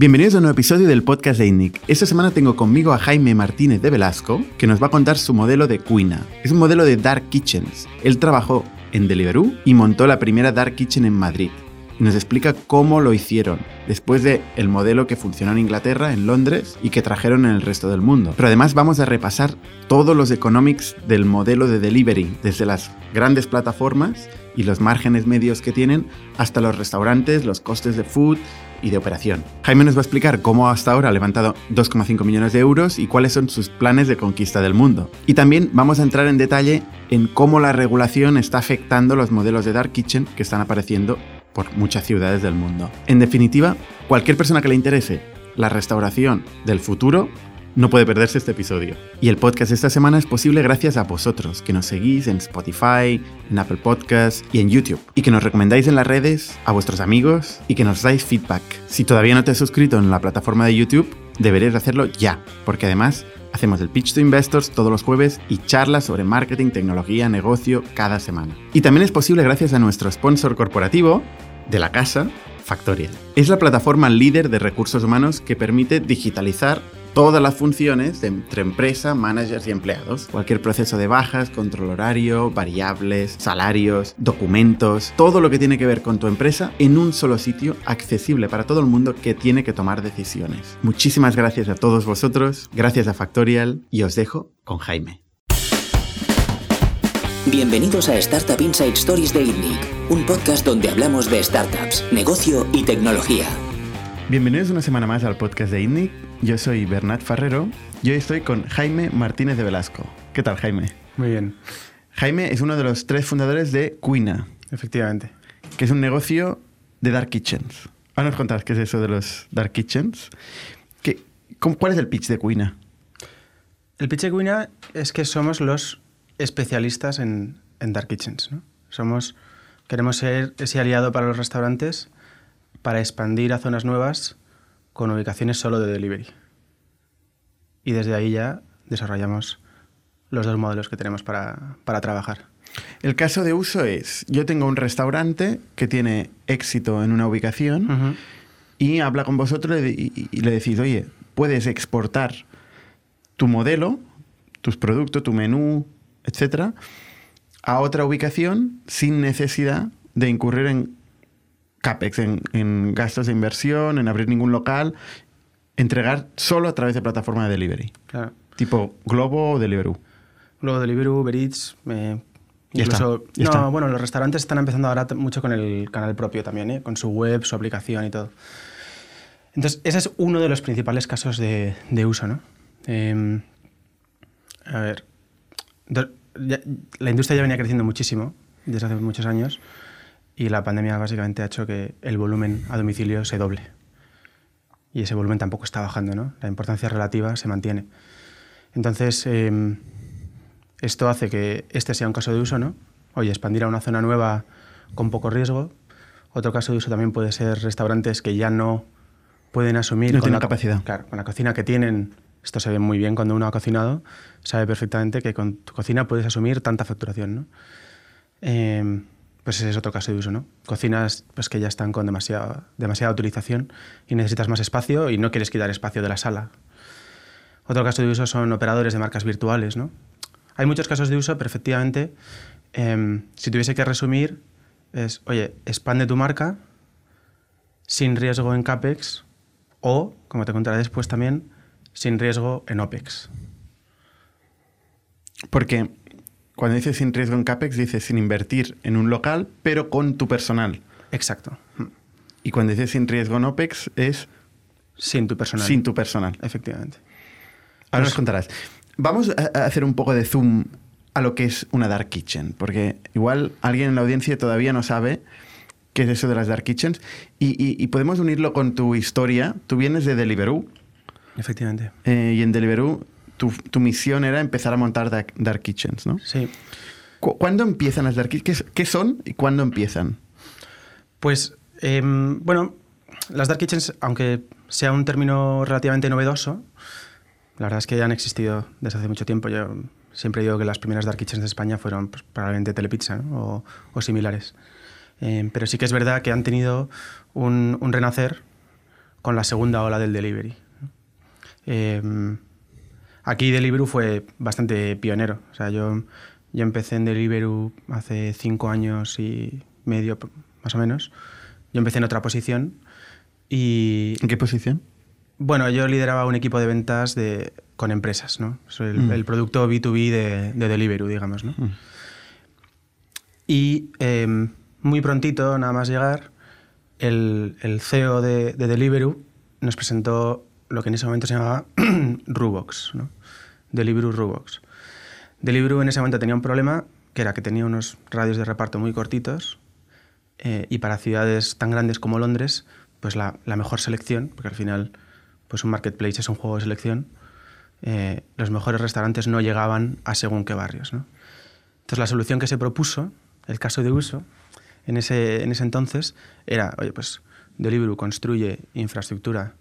Bienvenidos a un nuevo episodio del podcast de INNIC. Esta semana tengo conmigo a Jaime Martínez de Velasco, que nos va a contar su modelo de Cuina. Es un modelo de Dark Kitchens. Él trabajó en Deliveroo y montó la primera Dark Kitchen en Madrid. Y nos explica cómo lo hicieron, después de el modelo que funcionó en Inglaterra, en Londres, y que trajeron en el resto del mundo. Pero además vamos a repasar todos los economics del modelo de delivery, desde las grandes plataformas y los márgenes medios que tienen, hasta los restaurantes, los costes de food y de operación. Jaime nos va a explicar cómo hasta ahora ha levantado 2,5 millones de euros y cuáles son sus planes de conquista del mundo. Y también vamos a entrar en detalle en cómo la regulación está afectando los modelos de Dark Kitchen que están apareciendo por muchas ciudades del mundo. En definitiva, cualquier persona que le interese la restauración del futuro no puede perderse este episodio. Y el podcast esta semana es posible gracias a vosotros, que nos seguís en Spotify, en Apple Podcasts y en YouTube. Y que nos recomendáis en las redes a vuestros amigos y que nos dais feedback. Si todavía no te has suscrito en la plataforma de YouTube, deberías hacerlo ya, porque además hacemos el Pitch to Investors todos los jueves y charlas sobre marketing, tecnología, negocio cada semana. Y también es posible gracias a nuestro sponsor corporativo de la casa, Factorial. Es la plataforma líder de recursos humanos que permite digitalizar todas las funciones de entre empresa, managers y empleados. Cualquier proceso de bajas, control horario, variables, salarios, documentos, todo lo que tiene que ver con tu empresa en un solo sitio accesible para todo el mundo que tiene que tomar decisiones. Muchísimas gracias a todos vosotros, gracias a Factorial y os dejo con Jaime. Bienvenidos a Startup Inside Stories de INNIC, un podcast donde hablamos de startups, negocio y tecnología. Bienvenidos una semana más al podcast de INNIC. Yo soy Bernat Ferrero y hoy estoy con Jaime Martínez de Velasco. ¿Qué tal, Jaime? Muy bien, Jaime es uno de los tres fundadores de Cuina, efectivamente. que es un negocio de dark kitchens. Ahora nos contarás qué es eso de los dark kitchens. ¿Qué, cómo- ¿Cuál es el pitch de Cuina? El pitch de Cuina es que somos los especialistas en, en dark kitchens. ¿no? Somos, queremos ser ese aliado para los restaurantes para expandir a zonas nuevas con ubicaciones solo de delivery. Y desde ahí ya desarrollamos los dos modelos que tenemos para, para trabajar. El caso de uso es, yo tengo un restaurante que tiene éxito en una ubicación y habla con vosotros y, y- y le decís, oye, puedes exportar tu modelo, tus productos, tu menú, etcétera, a otra ubicación sin necesidad de incurrir en CAPEX, en, en gastos de inversión, en abrir ningún local, entregar solo a través de plataforma de delivery, Claro. tipo Globo o Deliveroo. Luego Deliveroo, Uber Eats, eh, Ya incluso... está, ya no, bueno, los restaurantes están empezando ahora mucho con el canal propio también, ¿eh? con su web, su aplicación y todo. Entonces, ese es uno de los principales casos de, de uso, ¿no? Eh, a ver, la industria ya venía creciendo muchísimo desde hace muchos años y la pandemia básicamente ha hecho que el volumen a domicilio se doble. Y ese volumen tampoco está bajando, ¿no? La importancia relativa se mantiene. Entonces, eh, esto hace que este sea un caso de uso, ¿no? Oye, expandir a una zona nueva con poco riesgo. Otro caso de uso también puede ser restaurantes que ya no pueden asumir... No con tienen la- capacidad. Claro, con la cocina que tienen, esto se ve muy bien cuando uno ha cocinado, sabe perfectamente que con tu cocina puedes asumir tanta facturación, ¿no? Eh, pues ese es otro caso de uso, ¿no? Cocinas pues, que ya están con demasiada, demasiada utilización y necesitas más espacio y no quieres quitar espacio de la sala. Otro caso de uso son operadores de marcas virtuales, ¿no? Hay muchos casos de uso, pero efectivamente, em, si tuviese que resumir, es, oye, expande tu marca sin riesgo en CAPEX o, como te contaré después también, sin riesgo en OPEX. Porque cuando dices sin riesgo en CAPEX, dices sin invertir en un local, pero con tu personal. Exacto. Y cuando dices sin riesgo en OPEX, es Sin tu personal. sin tu personal. Efectivamente. Ahora Pues- nos contarás. Vamos a a hacer un poco de zoom a lo que es una dark kitchen, porque igual alguien en la audiencia todavía no sabe qué es eso de las dark kitchens y, y- y podemos unirlo con tu historia. Tú vienes de Deliveroo Efectivamente. eh, y en Deliveroo tu, tu misión era empezar a montar dark, dark kitchens, ¿no? Sí. Cu- ¿Cuándo empiezan las dark kitchens? ¿Qué, qué son y cuándo empiezan? Pues, em, bueno, las dark kitchens, aunque sea un término relativamente novedoso, la verdad es que ya han existido desde hace mucho tiempo. Yo siempre digo que las primeras dark kitchens de España fueron pues, probablemente Telepizza ¿no? o, o similares. Em, pero sí que es verdad que han tenido un, un renacer con la segunda ola del delivery. Eh, aquí Deliveroo fue bastante pionero. O sea, yo, yo empecé en Deliveroo hace cinco años y medio, más o menos. Yo empecé en otra posición y... ¿En qué posición? Bueno, yo lideraba un equipo de ventas de, con empresas, ¿no? el, Mm. el producto B2B de, de Deliveroo, digamos, ¿no? Mm. Y eh, muy prontito, nada más llegar, el, el CEO de, de Deliveroo nos presentó lo que en ese momento se llamaba Rubox, ¿no? Deliveroo Rubox. Deliveroo en ese momento tenía un problema, que era que tenía unos radios de reparto muy cortitos eh, y para ciudades tan grandes como Londres, pues la, mejor selección, porque al final pues un marketplace es un juego de selección, eh, los mejores restaurantes no llegaban a según qué barrios. ¿no? Entonces la solución que se propuso, el caso de uso, en ese, en ese entonces era, oye, pues Deliveroo construye infraestructura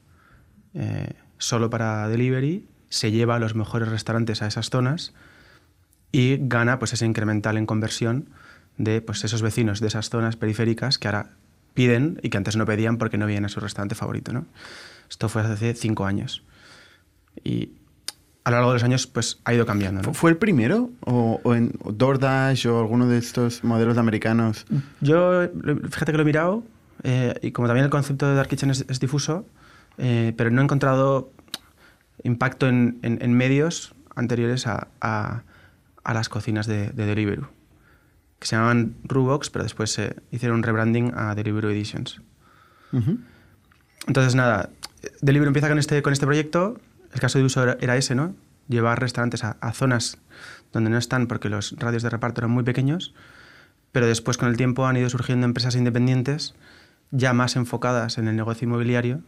eh, solo para delivery, se lleva a los mejores restaurantes a esas zonas y gana pues ese incremental en conversión de pues, esos vecinos de esas zonas periféricas que ahora piden y que antes no pedían porque no veían a su restaurante favorito. ¿no? Esto fue hace cinco años. Y a lo largo de los años pues, ha ido cambiando. ¿no? ¿Fue el primero? ¿O, o en DoorDash o alguno de estos modelos americanos? Yo, fíjate que lo he mirado eh, y como también el concepto de Dark Kitchen es, es difuso, eh, pero no he encontrado impacto en, en, en medios anteriores a, a, a, las cocinas de, de Deliveroo, que se llamaban Rubox, pero después se hicieron un rebranding a Deliveroo Editions. Uh -huh. Entonces, nada, Deliveroo empieza con este, con este proyecto. El caso de uso era, ese, ¿no? Llevar restaurantes a, a, zonas donde no están porque los radios de reparto eran muy pequeños, pero después con el tiempo han ido surgiendo empresas independientes ya más enfocadas en el negocio inmobiliario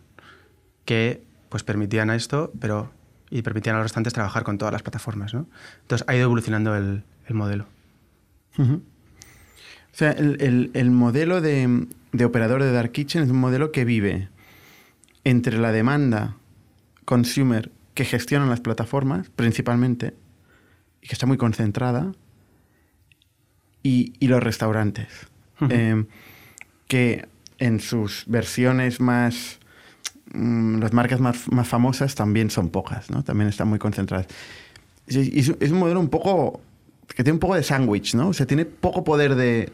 que pues permitían a esto, pero y permitían a los restaurantes trabajar con todas las plataformas, ¿no? Entonces ha ido evolucionando el, el modelo. Uh -huh. O sea, el, el, el modelo de, de, operador de Dark Kitchen es un modelo que vive entre la demanda consumer que gestionan las plataformas, principalmente, y que está muy concentrada, y, y los restaurantes, uh -huh. eh, que en sus versiones más mm, las marcas más, más, famosas también son pocas, ¿no? También están muy concentradas. Y es, es, un modelo un poco que tiene un poco de sándwich, ¿no? O sea, tiene poco poder de,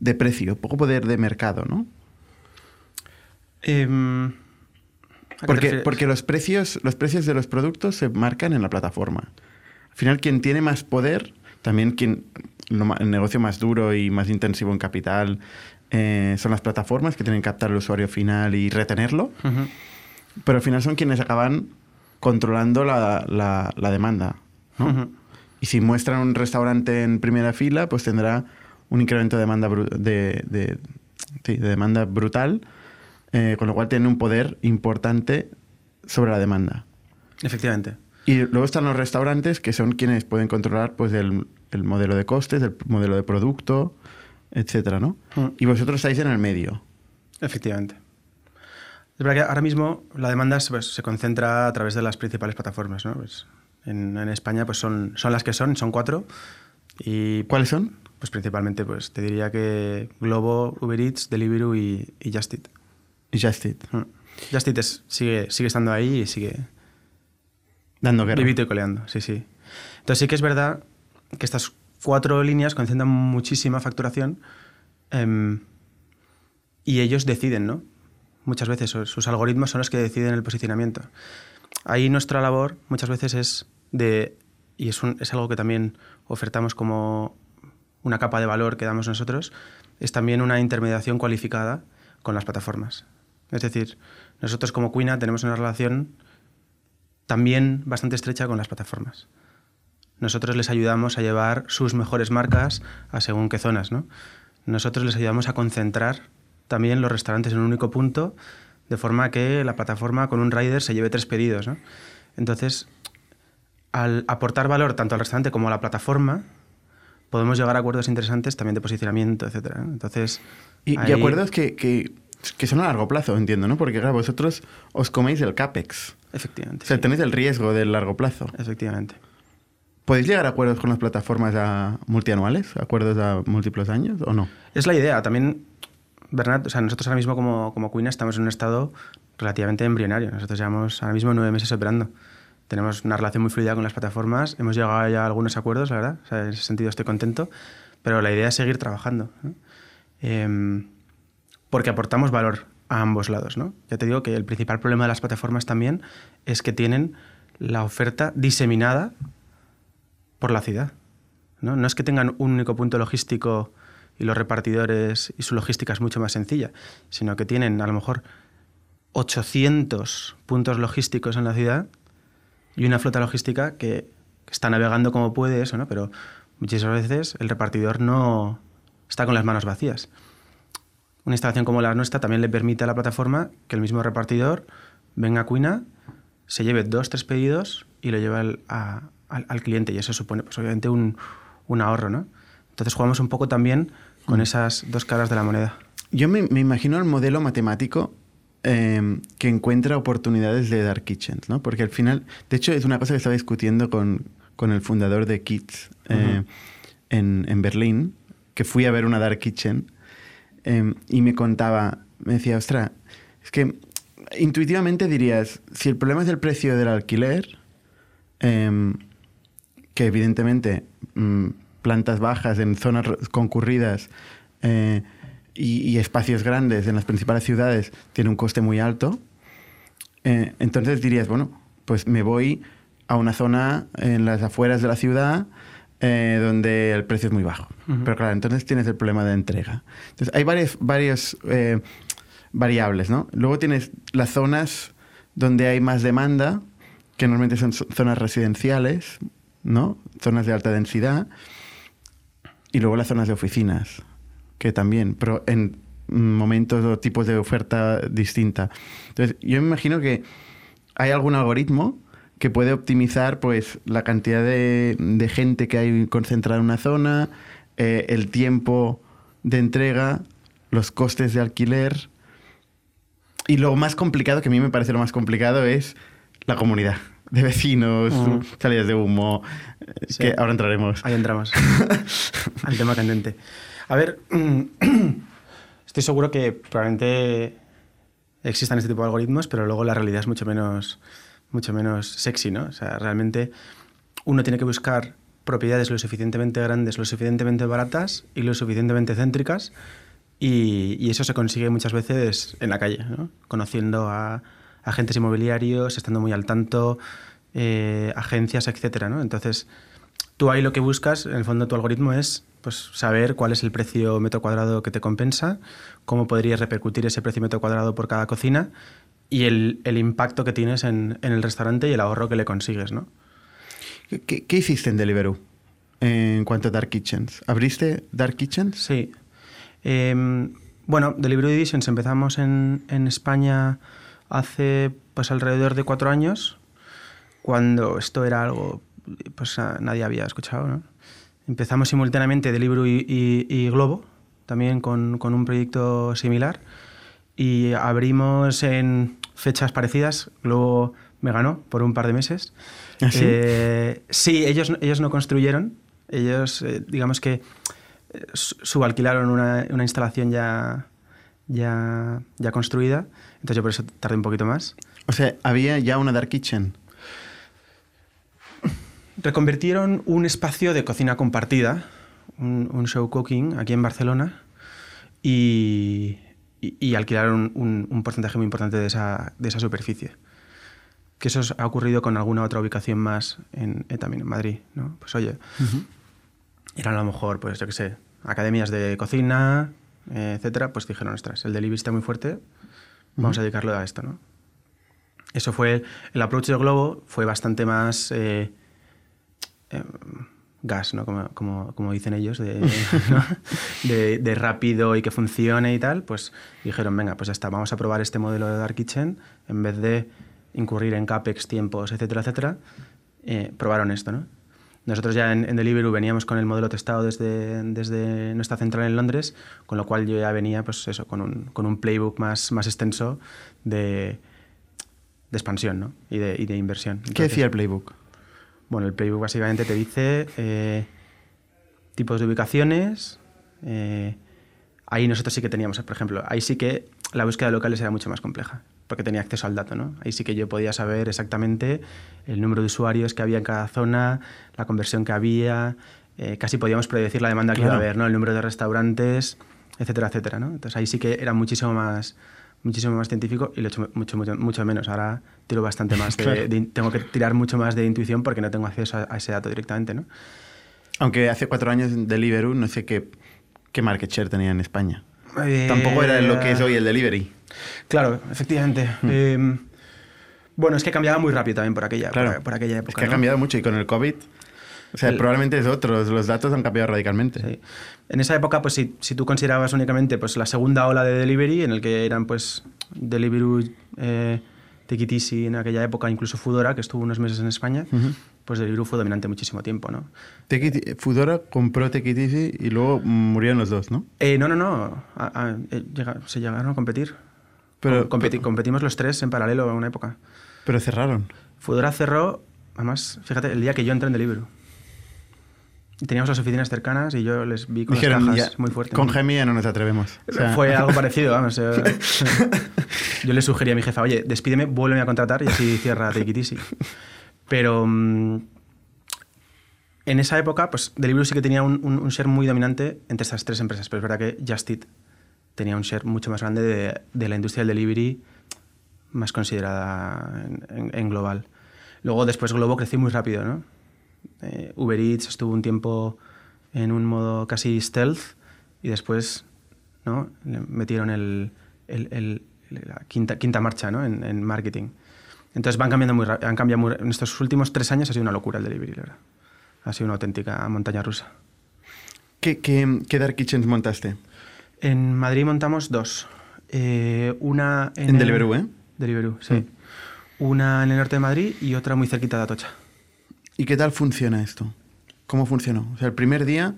de precio, poco poder de mercado, ¿no? Eh, porque, porque los, precios, los precios de los productos se marcan en la plataforma. Al final, quien tiene más poder, también quien el negocio más duro y más intensivo en capital eh, son las plataformas que tienen que captar al usuario final y retenerlo. Uh -huh. Pero al final son quienes acaban controlando la, la, la demanda. ¿no? Uh -huh. Y si muestran un restaurante en primera fila, pues tendrá un incremento de demanda, de, de, sí, de demanda brutal, eh, con lo cual tiene un poder importante sobre la demanda. Efectivamente. Y luego están los restaurantes, que son quienes pueden controlar pues, el, el modelo de costes, el modelo de producto, etcétera, ¿no? Mm. Y vosotros estáis en el medio. Efectivamente. Es verdad que ahora mismo la demanda pues, se concentra a través de las principales plataformas, ¿no? Pues, en, en, España pues son, son las que son, son cuatro. Y, ¿Cuáles son? Pues principalmente, pues te diría que Globo, Uber Eats, Deliveroo y, y Just Eat. Y Just Eat. Mm. Just Eat es, sigue, sigue estando ahí y sigue... Dando guerra. Vivito y coleando, sí, sí. Entonces sí que es verdad que estas cuatro líneas concentran muchísima facturación eh, y ellos deciden, ¿no? Muchas veces sus algoritmos son los que deciden el posicionamiento. Ahí nuestra labor muchas veces es de, y es, es algo que también ofertamos como una capa de valor que damos nosotros, es también una intermediación cualificada con las plataformas. Es decir, nosotros como Cuina tenemos una relación también bastante estrecha con las plataformas nosotros les ayudamos a llevar sus mejores marcas a según qué zonas, ¿no? Nosotros les ayudamos a concentrar también los restaurantes en un único punto, de forma que la plataforma con un rider se lleve tres pedidos, ¿no? Entonces, al aportar valor tanto al restaurante como a la plataforma, podemos llegar a acuerdos interesantes también de posicionamiento, etc. Entonces, y, ahí... y acuerdos que, que, que, son a largo plazo, entiendo, ¿no? Porque claro, vosotros os coméis el CAPEX. Efectivamente. O sea, sí. tenéis el riesgo del largo plazo. Efectivamente. ¿Podéis llegar a acuerdos con las plataformas a multianuales? ¿Acuerdos a múltiples años o no? Es la idea. También, Bernat, o sea, nosotros ahora mismo como, como Queen estamos en un estado relativamente embrionario. Nosotros llevamos ahora mismo nueve meses operando. Tenemos una relación muy fluida con las plataformas. Hemos llegado ya a algunos acuerdos, la verdad. en ese sentido estoy contento. Pero la idea es seguir trabajando. Em, porque aportamos valor a ambos lados. ¿no? Ya te digo que el principal problema de las plataformas también es que tienen la oferta diseminada por la ciudad. ¿no? no es que tengan un único punto logístico y los repartidores y su logística es mucho más sencilla, sino que tienen a lo mejor 800 puntos logísticos en la ciudad y una flota logística que, está navegando como puede eso, ¿no? Pero muchas veces el repartidor no está con las manos vacías. Una instalación como la nuestra también le permite a la plataforma que el mismo repartidor venga a Cuina, se lleve dos, tres pedidos y lo lleve al, al, cliente. Y eso supone, pues, obviamente, un, un ahorro, ¿no? Entonces jugamos un poco también con mm. esas dos caras de la moneda. Yo me, imagino el modelo matemático em, que encuentra oportunidades de Dark Kitchens, ¿no? Porque al final, de hecho, es una cosa que estaba discutiendo con, con el fundador de Kids eh, en, en, Berlín, que fui a ver una Dark Kitchen em, y me contaba, me decía, ostra, es que intuitivamente dirías, si el problema es el precio del alquiler, em, que evidentemente mm, plantas bajas en zonas concurridas eh, y, espacios grandes en las principales ciudades tiene un coste muy alto, eh, entonces dirías, bueno, pues me voy a una zona en las afueras de la ciudad eh, donde el precio es muy bajo. Pero claro, entonces tienes el problema de entrega. Entonces hay varias, varias variables, ¿no? Luego tienes las zonas donde hay más demanda, que normalmente son zonas residenciales, ¿no? Zonas de alta densidad. Y luego las zonas de oficinas, que también, pero en momentos o tipos de oferta distinta. Entonces, yo me imagino que hay algún algoritmo que puede optimizar pues, la cantidad de, gente que hay concentrada en una zona, eh, el tiempo de entrega, los costes de alquiler. Y lo más complicado, que a mí me parece lo más complicado, es la comunidad de vecinos, mm. salidas de humo, que ahora entraremos. Ahí entramos. al tema candente. A ver, estoy seguro que probablemente existan este tipo de algoritmos, pero luego la realidad es mucho menos, mucho menos sexy, ¿no? O sea, realmente uno tiene que buscar propiedades lo suficientemente grandes, lo suficientemente baratas y lo suficientemente céntricas. Y, y eso se consigue muchas veces en la calle, ¿no? conociendo a, agentes inmobiliarios, estando muy al tanto, eh, agencias, etcétera, ¿no? Entonces, tú ahí lo que buscas, en el fondo tu algoritmo es pues, saber cuál es el precio metro cuadrado que te compensa, cómo podrías repercutir ese precio metro cuadrado por cada cocina y el, impacto que tienes en, el restaurante y el ahorro que le consigues, ¿no? ¿Qué, hiciste en Deliveroo en cuanto a Dark Kitchens? ¿Abriste Dark Kitchens? Sí. Em, bueno, Deliveroo Editions empezamos en, en España hace pues alrededor de cuatro años, cuando esto era algo pues nadie había escuchado. Empezamos simultáneamente de y, y, Globo, también con, con, un proyecto similar, y abrimos en fechas parecidas. Globo me ganó por un par de meses. ¿Ah, sí? Eh, sí, ellos, ellos no construyeron, ellos eh, digamos que eh, subalquilaron una, una instalación ya, ya, ya construida entonces yo por eso tardé un poquito más. O sea, había ya una dark kitchen. Reconvirtieron un espacio de cocina compartida, un, show cooking aquí en Barcelona, y, alquilaron un, porcentaje muy importante de esa, superficie. Que eso ha ocurrido con alguna otra ubicación más en, eh, también en Madrid. ¿no? Pues oye, eran a lo mejor, pues yo qué sé, academias de cocina, eh, etcétera, pues dijeron, ostras, el delivery está muy fuerte, vamos a dedicarlo a esto, ¿no? Eso fue, el approach del globo fue bastante más eh, eh, gas, ¿no? Como, como, dicen ellos, de, de, rápido y que funcione y tal, pues dijeron, venga, pues ya está, vamos a probar este modelo de Dark Kitchen, en vez de incurrir en CAPEX, tiempos, etcétera, etcétera, eh, probaron esto, ¿no? Nosotros ya en, Deliveroo veníamos con el modelo testado desde, desde nuestra central en Londres, con lo cual yo ya venía pues eso, con, un, con un playbook más, más extenso de, de expansión ¿no? y, de, y, de, inversión. ¿Qué decía el playbook? Bueno, el playbook básicamente te dice eh, tipos de ubicaciones. Eh, ahí nosotros sí que teníamos, por ejemplo, ahí sí que la búsqueda de locales era mucho más compleja. Porque tenía acceso al dato, ¿no? Ahí sí que yo podía saber exactamente el número de usuarios que había en cada zona, la conversión que había, eh, casi podíamos predecir la demanda que iba a haber, ¿no? El número de restaurantes, etcétera, etcétera, ¿no? Entonces ahí sí que era muchísimo más muchísimo más científico y lo he hecho mucho, mucho, mucho menos. Ahora tiro bastante más. tengo que tirar mucho más de intuición porque no tengo acceso a, ese dato directamente, ¿no? Aunque hace cuatro años Deliveroo no sé qué, qué market share tenía en España. Tampoco era lo que es hoy el delivery. Claro, efectivamente. Hmm. Em, bueno, es que cambiaba muy rápido también por aquella, por, aquella época. Es que ha cambiado mucho y con el COVID o sea, probablemente es otro, los datos han cambiado radicalmente. En esa época, pues si, si, tú considerabas únicamente pues, la segunda ola de delivery, en el que eran pues Deliveroo, eh, en aquella época, incluso Fudora, que estuvo unos meses en España, pues Deliveroo fue dominante muchísimo tiempo, ¿no? Fudora compró Easy y luego murieron los dos, ¿no? Eh, no, no, no. Eh, se llegaron a competir. Pero, competimos los tres en paralelo en una época. Pero cerraron. Fudora cerró, además, fíjate, el día que yo entré en Deliveroo. Teníamos las oficinas cercanas y yo les vi con las cajas muy fuertes. Con Gemi no nos atrevemos. Fue algo parecido, vamos. Eh. yo le sugerí a mi jefa, oye, despídeme, vuélveme a contratar y así cierra Take It Easy. Pero mm, en esa época, pues Deliveroo sí que tenía un, un, share muy dominante entre estas tres empresas, pero es verdad que Just Eat tenía un share mucho más grande de, de la industria del delivery más considerada en, en global. Luego después Globo creció muy rápido, ¿no? Eh, Uber Eats estuvo un tiempo en un modo casi stealth y después ¿no? metieron el, la quinta, quinta marcha ¿no? en, marketing. Entonces van cambiando muy han cambiado muy, En estos últimos tres años ha sido una locura el delivery, verdad. Ha sido una auténtica montaña rusa. ¿Qué, qué, Dark Kitchens montaste? En Madrid montamos dos. Eh, una en, en Deliveroo, ¿eh? Deliveroo, sí. Mm. Una en el norte de Madrid y otra muy cerquita de Atocha. ¿Y qué tal funciona esto? ¿Cómo funcionó? O sea, el primer día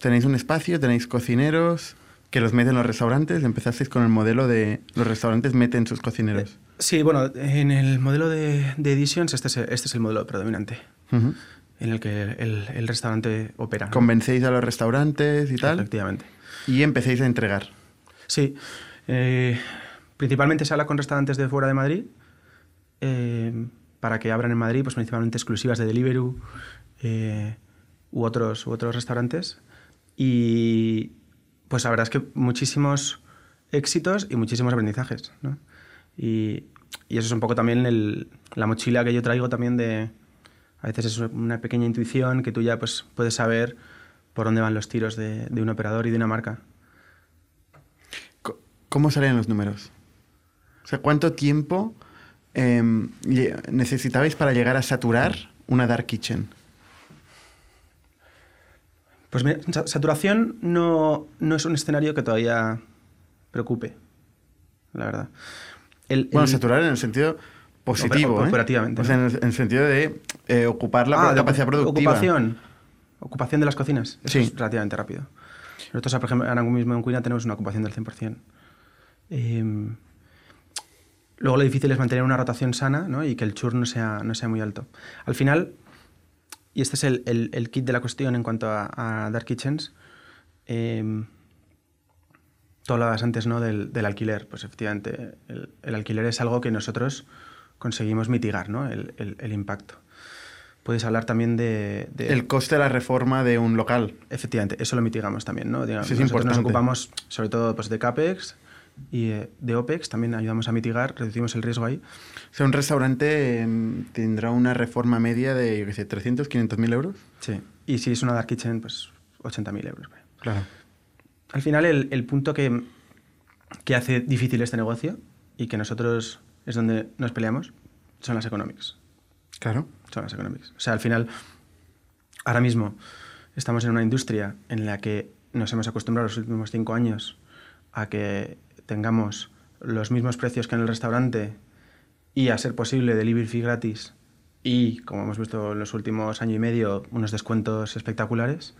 tenéis un espacio, tenéis cocineros que los meten en los restaurantes. Empezasteis con el modelo de los restaurantes meten sus cocineros. Sí, bueno, en el modelo de, Editions este es, este es el modelo predominante. En el que el, restaurante opera. Convencéis a los restaurantes y tal. Efectivamente. Y empecéis a entregar. Sí. Eh, principalmente se habla con restaurantes de fuera de Madrid. Eh, para que abran en Madrid, pues principalmente exclusivas de Deliveroo eh, u, otros, u otros restaurantes. Y pues la verdad es que muchísimos éxitos y muchísimos aprendizajes. ¿no? Y, eso es un poco también la mochila que yo traigo también de... A veces es una pequeña intuición que tú ya pues, puedes saber por dónde van los tiros de, de un operador y de una marca. ¿Cómo salen los números? O sea, ¿cuánto tiempo Em, necesitabais para llegar a saturar una dark kitchen? Pues mira, saturación no, no, es un escenario que todavía preocupe, la verdad. bueno, saturar en el sentido positivo. ¿eh? Operativamente. O sea, en el, sentido de eh, ocupar la ah, capacidad productiva. Ocupación. Ocupación de las cocinas. Eso es relativamente rápido. Nosotros, por ejemplo, ahora mismo en Cuina tenemos una ocupación del 100%. Eh, Luego lo difícil es mantener una rotación sana ¿no? y que el churn no sea, no sea muy alto. Al final, y este es el, kit de la cuestión en cuanto a, Dark Kitchens, eh, tú hablabas antes ¿no? del, alquiler. Pues efectivamente, el, alquiler es algo que nosotros conseguimos mitigar, ¿no? el, impacto. Puedes hablar también de, El coste de la reforma de un local. Efectivamente, eso lo mitigamos también, ¿no? Digamos, nosotros nos ocupamos sobre todo pues, de CAPEX, y eh, de OPEX también ayudamos a mitigar, reducimos el riesgo ahí. O sea, un restaurante em, tendrá una reforma media de, yo qué sé, 300, 500 mil euros. Sí, y si es una dark kitchen, pues 80 mil euros. Claro. Al final, el, el punto que, que, hace difícil este negocio y que nosotros es donde nos peleamos son las economics. Claro. Las economics. O sea, al final, ahora mismo estamos en una industria en la que nos hemos acostumbrado los últimos cinco años a que tengamos los mismos precios que en el restaurante y a ser posible delivery fee gratis y, como hemos visto en los últimos año y medio, unos descuentos espectaculares.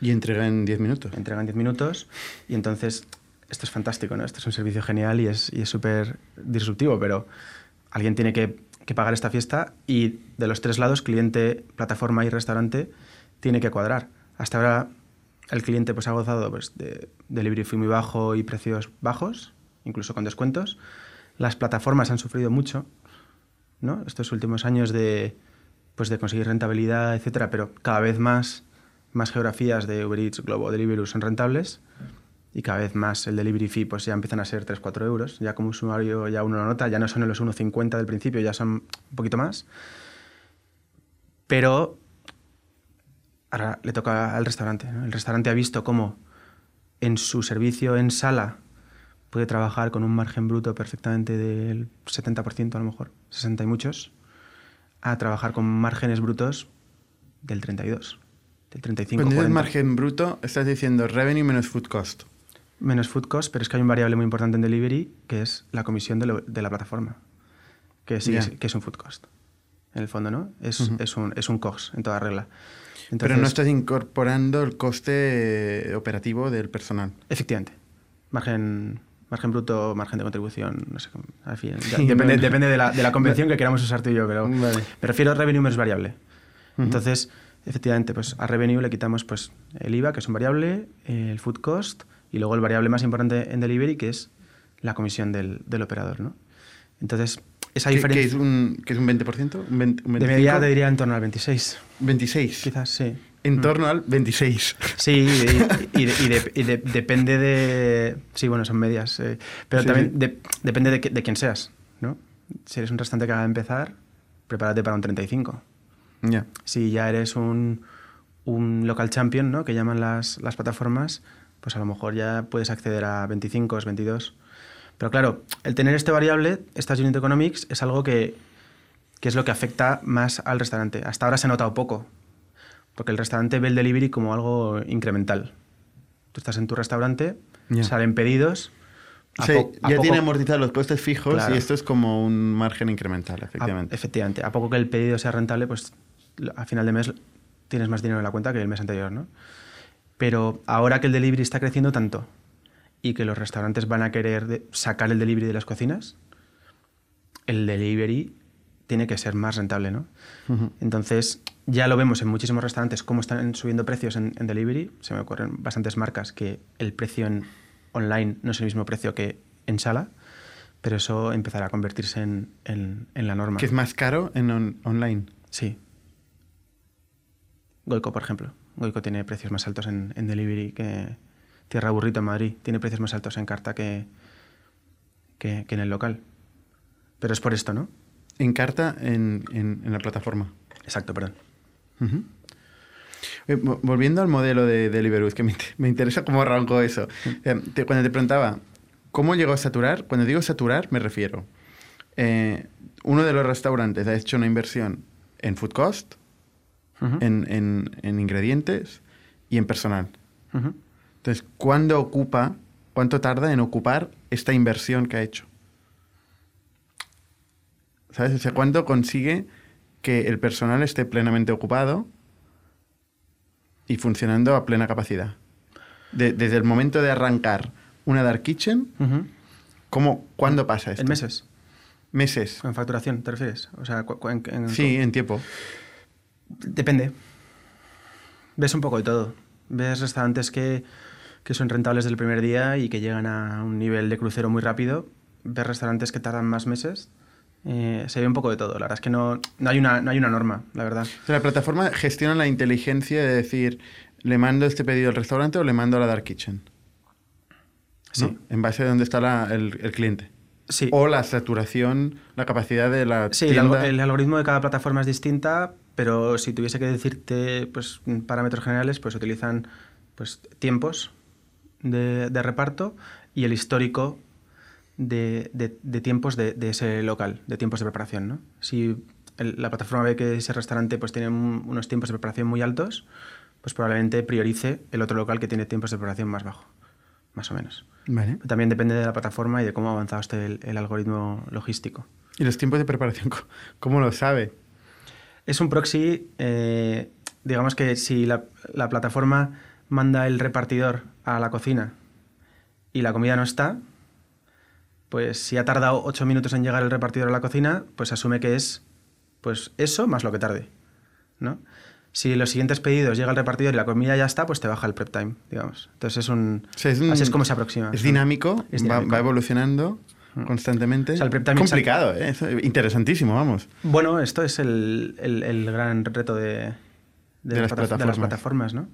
Y entrega en 10 minutos. Entrega en 10 minutos y entonces esto es fantástico, ¿no? Esto es un servicio genial y es súper disruptivo, pero alguien tiene que, que, pagar esta fiesta y de los tres lados, cliente, plataforma y restaurante, tiene que cuadrar. Hasta ahora el cliente pues, ha gozado pues, de delivery fee muy bajo y precios bajos incluso con descuentos. las plataformas han sufrido mucho, ¿no? Estos últimos años de, pues de conseguir rentabilidad, etcétera, pero cada vez más, más geografías de Uber Eats, Globo, Deliveroo son rentables y cada vez más el delivery fee pues ya empiezan a ser 3-4 euros. Ya como usuario ya uno lo nota, ya no son los 1,50 del principio, ya son un poquito más. Pero ahora le toca al restaurante. El restaurante ha visto cómo en su servicio en sala puede trabajar con un margen bruto perfectamente del 70% a lo mejor, 60 y muchos, a trabajar con márgenes brutos del 32, del 35. Cuando dices 40. margen bruto, estás diciendo revenue menos food cost. Menos food cost, pero es que hay un variable muy importante en delivery que es la comisión de, lo- de la plataforma, que sí Ya. es, que es un food cost. En el fondo, ¿no? Es, es, un, es un COGS en toda regla. Pero no Entonces, estás incorporando el coste eh, operativo del personal. Efectivamente. Margen, margen bruto, margen de contribución, no sé cómo. Al fin, ya- depende depende de, la, de la convención que queramos usar tú y yo, pero Vale. me refiero a revenue menos variable. Entonces, efectivamente, pues a revenue le quitamos pues, el IVA, que es un variable, el food cost, y luego el variable más importante en delivery, que es la comisión del, del operador. ¿no? Entonces, esa ¿Qué, diferencia... qué es un, qué es un 20%? ¿Un 20, un de media 25? te diría en torno al 26, 26. quizás, sí. En torno al 26. Sí, y, y de- y de- y de- depende de... Sí, bueno, son medias. eh, pero Sí, también sí. de- depende de, que- de quién seas, ¿no? Si eres un restaurante que acaba de empezar, prepárate para un 35. ya. Si ya eres un, un local champion, ¿no? Que llaman las, las plataformas, pues a lo mejor ya puedes acceder a 25, 22. Pero claro, el tener este variable, estas unit economics, es algo que, que es lo que afecta más al restaurante. Hasta ahora se ha notado poco, porque el restaurante ve el delivery como algo incremental. Tú estás en tu restaurante, salen pedidos. a Sí, a ya poco- tiene amortizados los costes fijos Claro. y esto es como un margen incremental, a- efectivamente. efectivamente. A poco que el pedido sea rentable, pues a final de mes tienes más dinero en la cuenta que el mes anterior, ¿no? Pero ahora que el delivery está creciendo tanto y que los restaurantes van a querer sacar el delivery de las cocinas, el delivery tiene que ser más rentable, ¿no? Entonces, ya lo vemos en muchísimos restaurantes cómo están subiendo precios en, en delivery. Se me ocurren bastantes marcas que el precio en online no es el mismo precio que en sala, pero eso empezará a convertirse en, en- en la norma. Que es más caro en on- online. Sí. Goico, por ejemplo. Goico tiene precios más altos en, en delivery que Tierra Burrito en Madrid. Tiene precios más altos en carta que, que, que en el local. Pero es por esto, ¿no? En carta en, en- en la plataforma. Exacto, perdón. Eh, Volviendo al modelo de Deliveroo, es que me, me interesa cómo arrancó eso. Eh, te- cuando te preguntaba, ¿cómo llegó a saturar? Cuando digo saturar, me refiero. eh, uno de los restaurantes ha hecho una inversión en food cost, Ujú. en, en- en ingredientes y en personal. Ujú. Entonces, ¿cuándo ocupa, cuánto tarda en ocupar esta inversión que ha hecho? ¿Sabes? O sea, ¿cuándo consigue que el personal esté plenamente ocupado y funcionando a plena capacidad? De- desde el momento de arrancar una Dark Kitchen, Ujú. ¿cómo, ¿cuándo pasa esto? En meses. Meses. En facturación, ¿te refieres? O sea, en- en- Sí, en tiempo. Depende. Ves un poco de todo. Ves restaurantes que, que son rentables desde el primer día y que llegan a un nivel de crucero muy rápido. Ves restaurantes que tardan más meses. Eh, se ve un poco de todo. La verdad es que no, no, hay, una, no hay una norma, la verdad. O sea, la plataforma gestiona la inteligencia de decir, ¿le mando este pedido al restaurante o le mando a la Dark Kitchen? ¿no? Sí. En base a dónde está la- el, el cliente. Sí. O la saturación, la capacidad de la Sí, el, tienda. algo- el algoritmo de cada plataforma es distinta, pero si tuviese que decirte pues, parámetros generales, pues utilizan pues, tiempos de, de reparto y el histórico de, de- de tiempos de, ese local, de tiempos de preparación. ¿no? Si el- la plataforma ve que ese restaurante pues, tiene un- unos tiempos de preparación muy altos, pues probablemente priorice el otro local que tiene tiempos de preparación más bajos, más o menos. Vale. También depende de la plataforma y de cómo ha avanzado este el- el algoritmo logístico. ¿Y los tiempos de preparación? ¿Cómo lo sabe? Es un proxy, eh, digamos que si la, la plataforma manda el repartidor a la cocina y la comida no está, pues si ha tardado ocho minutos en llegar el repartidor a la cocina, pues asume que es pues eso más lo que tarde, ¿no? Si los siguientes pedidos llega el repartidor y la comida ya está, pues te baja el prep time, digamos. Entonces es un... Es un- así es como se aproxima. Es dinámico, es va- dinámico. Va, evolucionando constantemente. O sea, el prep time Complicado, ¿eh? Es interesantísimo, vamos. Bueno, esto es el, el- el gran reto de, De las de plataformas. plataformas, ¿no?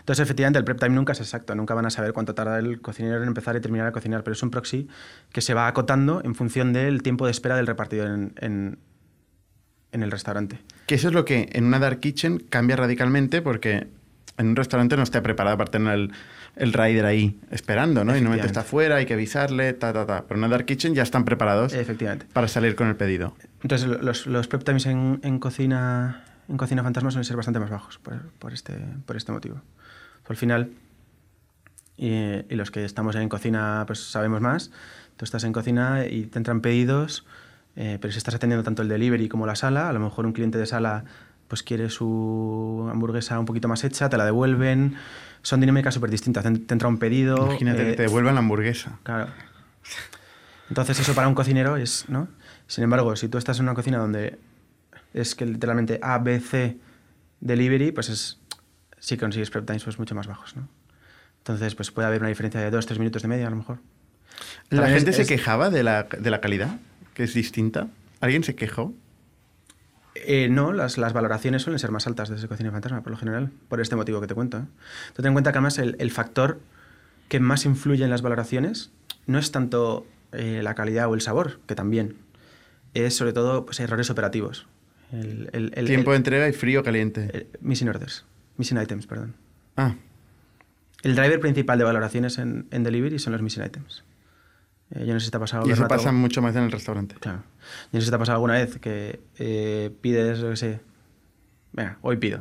Entonces, efectivamente, el prep time nunca es exacto. Nunca van a saber cuánto tarda el cocinero en empezar y terminar a cocinar, pero es un proxy que se va acotando en función del tiempo de espera del repartidor en, en- en el restaurante. Que eso es lo que en una dark kitchen cambia radicalmente porque en un restaurante no está preparado para tener el, el rider ahí esperando, ¿no? Y normalmente está afuera, hay que avisarle, ta, ta, ta. Pero en una dark kitchen ya están preparados Efectivamente. para salir con el pedido. Entonces, lo- los, los prep times en, en cocina en cocina fantasma suelen ser bastante más bajos por, por este, por este motivo. Al final, y, y los que estamos en cocina pues sabemos más, tú estás en cocina y te entran pedidos, eh, pero si estás atendiendo tanto el delivery como la sala, a lo mejor un cliente de sala pues quiere su hamburguesa un poquito más hecha, te la devuelven, son dinámicas súper distintas. Te, entra un pedido... Imagínate eh, que te devuelvan la hamburguesa. Claro. Entonces eso para un cocinero es, ¿no? Sin embargo, si tú estás en una cocina donde es que literalmente A, B, C delivery, pues es sí consigues prep times pues mucho más bajos, ¿no? Entonces, pues puede haber una diferencia de 2-3 minutos de media a lo mejor. ¿La También gente es- se es- quejaba de la, de la calidad? Que es distinta. ¿Alguien se quejó? Eh, no, las, las valoraciones suelen ser más altas desde Cocina Fantasma, por lo general, por este motivo que te cuento. ¿eh? Tú ten en cuenta que además el, el factor que más influye en las valoraciones no es tanto eh, la calidad o el sabor, que también, es sobre todo pues, errores operativos. El, el- el- Tiempo de entrega y frío caliente. missing orders, missing items, perdón. ah, El driver principal de valoraciones en, en delivery son los missing items. Eh, yo no sé si te ha pasado y eso Bernat, pasa mucho más en el restaurante. Claro. Yo no sé si te ha pasado alguna vez que eh, pides, yo qué sé, venga, hoy pido.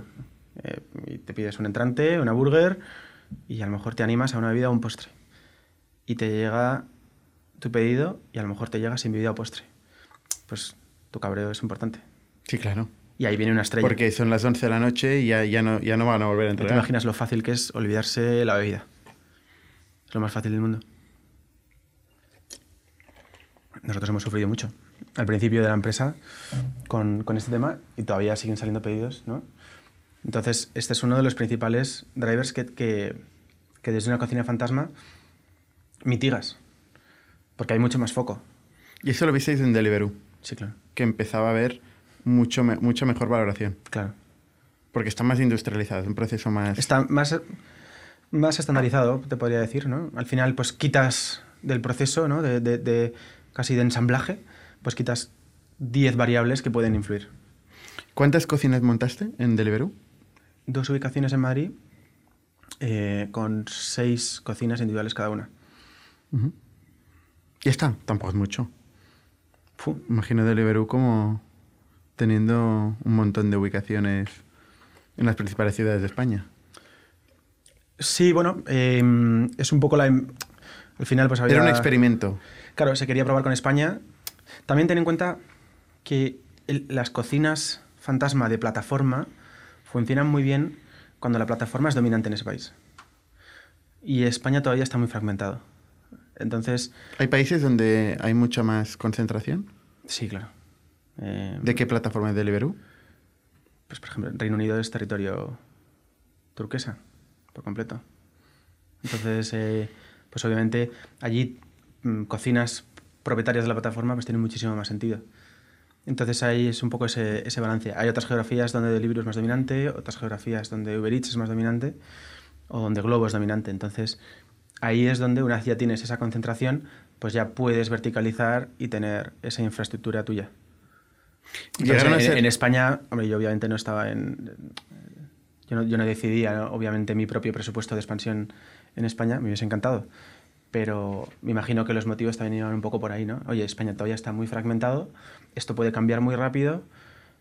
Eh, y te pides un entrante, una burger, y a lo mejor te animas a una bebida o un postre. Y te llega tu pedido y a lo mejor te llega sin bebida o postre. Pues tu cabreo es importante. Sí, claro. Y ahí viene una estrella. Porque son las 11 de la noche y ya, ya, no, ya no van a volver a No te imaginas lo fácil que es olvidarse la bebida. Es lo más fácil del mundo. Nosotros hemos sufrido mucho al principio de la empresa con, con este tema y todavía siguen saliendo pedidos, ¿no? Entonces, este es uno de los principales drivers que, que, que desde una cocina fantasma mitigas. Porque hay mucho más foco. Y eso lo visteis en Deliveroo, Sí, claro. que empezaba a haber mucho, me- mucha mejor valoración. Claro. Porque está más industrializado, es un proceso más... Está más, más estandarizado, te podría decir, ¿no? Al final, pues quitas del proceso, ¿no? De, de- de casi de ensamblaje, pues quitas 10 variables que pueden influir. ¿Cuántas cocinas montaste en Deliveroo? Dos ubicaciones en Madrid eh, con seis cocinas individuales cada una. Ya está, tampoco es mucho. Fu. Imagino Deliveroo como teniendo un montón de ubicaciones en las principales ciudades de España. Sí, bueno, eh, es un poco la... Al final, pues había... Era un experimento. Claro, se quería probar con España. También ten en cuenta que el- las cocinas fantasma de plataforma funcionan muy bien cuando la plataforma es dominante en ese país. Y España todavía está muy fragmentado. Entonces, ¿Hay países donde hay mucha más concentración? sí, claro. Eh, ¿De qué plataforma es Deliveroo? Pues, por ejemplo, Reino Unido es territorio turquesa, por completo. Entonces, eh, pues obviamente allí mm, cocinas propietarias de la plataforma pues tienen muchísimo más sentido. Entonces ahí es un poco ese, ese balance. Hay otras geografías donde Deliveroo es más dominante, otras geografías donde Uber Eats es más dominante o donde Globo es dominante. Entonces ahí es donde una vez ya tienes esa concentración, pues ya puedes verticalizar y tener esa infraestructura tuya. Entonces, en, ser- en España, hombre, yo obviamente no estaba en... Yo no, yo no decidía, ¿no? obviamente, mi propio presupuesto de expansión en España, me hubiese encantado. Pero me imagino que los motivos también iban un poco por ahí, ¿no? Oye, España todavía está muy fragmentado, esto puede cambiar muy rápido,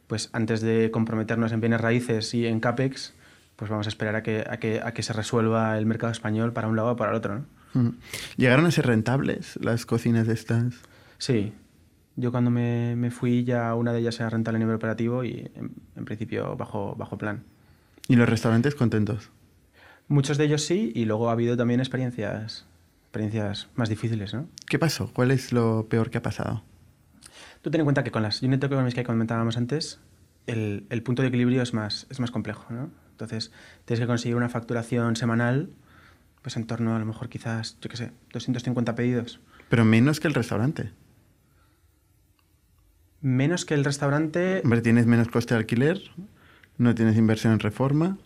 pues antes de comprometernos en bienes raíces y en CAPEX, pues vamos a esperar a que, a que, a que se resuelva el mercado español para un lado o para el otro, ¿no? ¿Llegaron a ser rentables las cocinas de estas? Sí. Yo cuando me, me fui ya una de ellas era rentable a nivel operativo y en, en principio bajo, bajo plan. ¿Y los restaurantes contentos? Muchos de ellos sí y luego ha habido también experiencias, experiencias más difíciles, ¿no? ¿Qué pasó? ¿Cuál es lo peor que ha pasado? Tú ten en cuenta que con las unit economies que comentábamos antes, el, el punto de equilibrio es más, es más complejo, ¿no? Entonces, tienes que conseguir una facturación semanal, pues en torno a lo mejor quizás, yo qué sé, 250 pedidos. Pero menos que el restaurante. Menos que el restaurante. Hombre, tienes menos coste de alquiler, no tienes inversión en reforma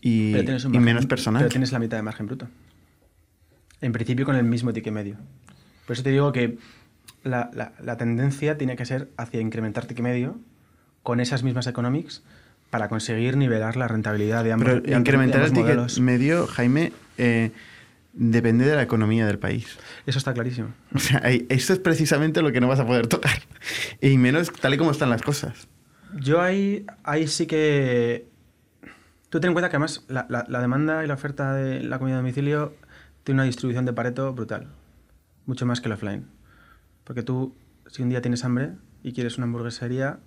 y, pero tienes un y margen- menos personal. Pero tienes la mitad de margen bruto. En principio con el mismo ticket medio. Por eso te digo que la, la- la tendencia tiene que ser hacia incrementar ticket medio con esas mismas economics para conseguir nivelar la rentabilidad de ambos, Pero de incrementar de el ticket modelos. medio, Jaime, eh, depende de la economía del país. Eso está clarísimo. O sea, eso es precisamente lo que no vas a poder tocar. Y menos tal y como están las cosas. Yo ahí, ahí sí que... Tú ten en cuenta que además la, la- demanda y la oferta de la comida a domicilio tiene una distribución de Pareto brutal. Mucho más que el offline. Porque tú, si un día tienes hambre y quieres una hamburguesería,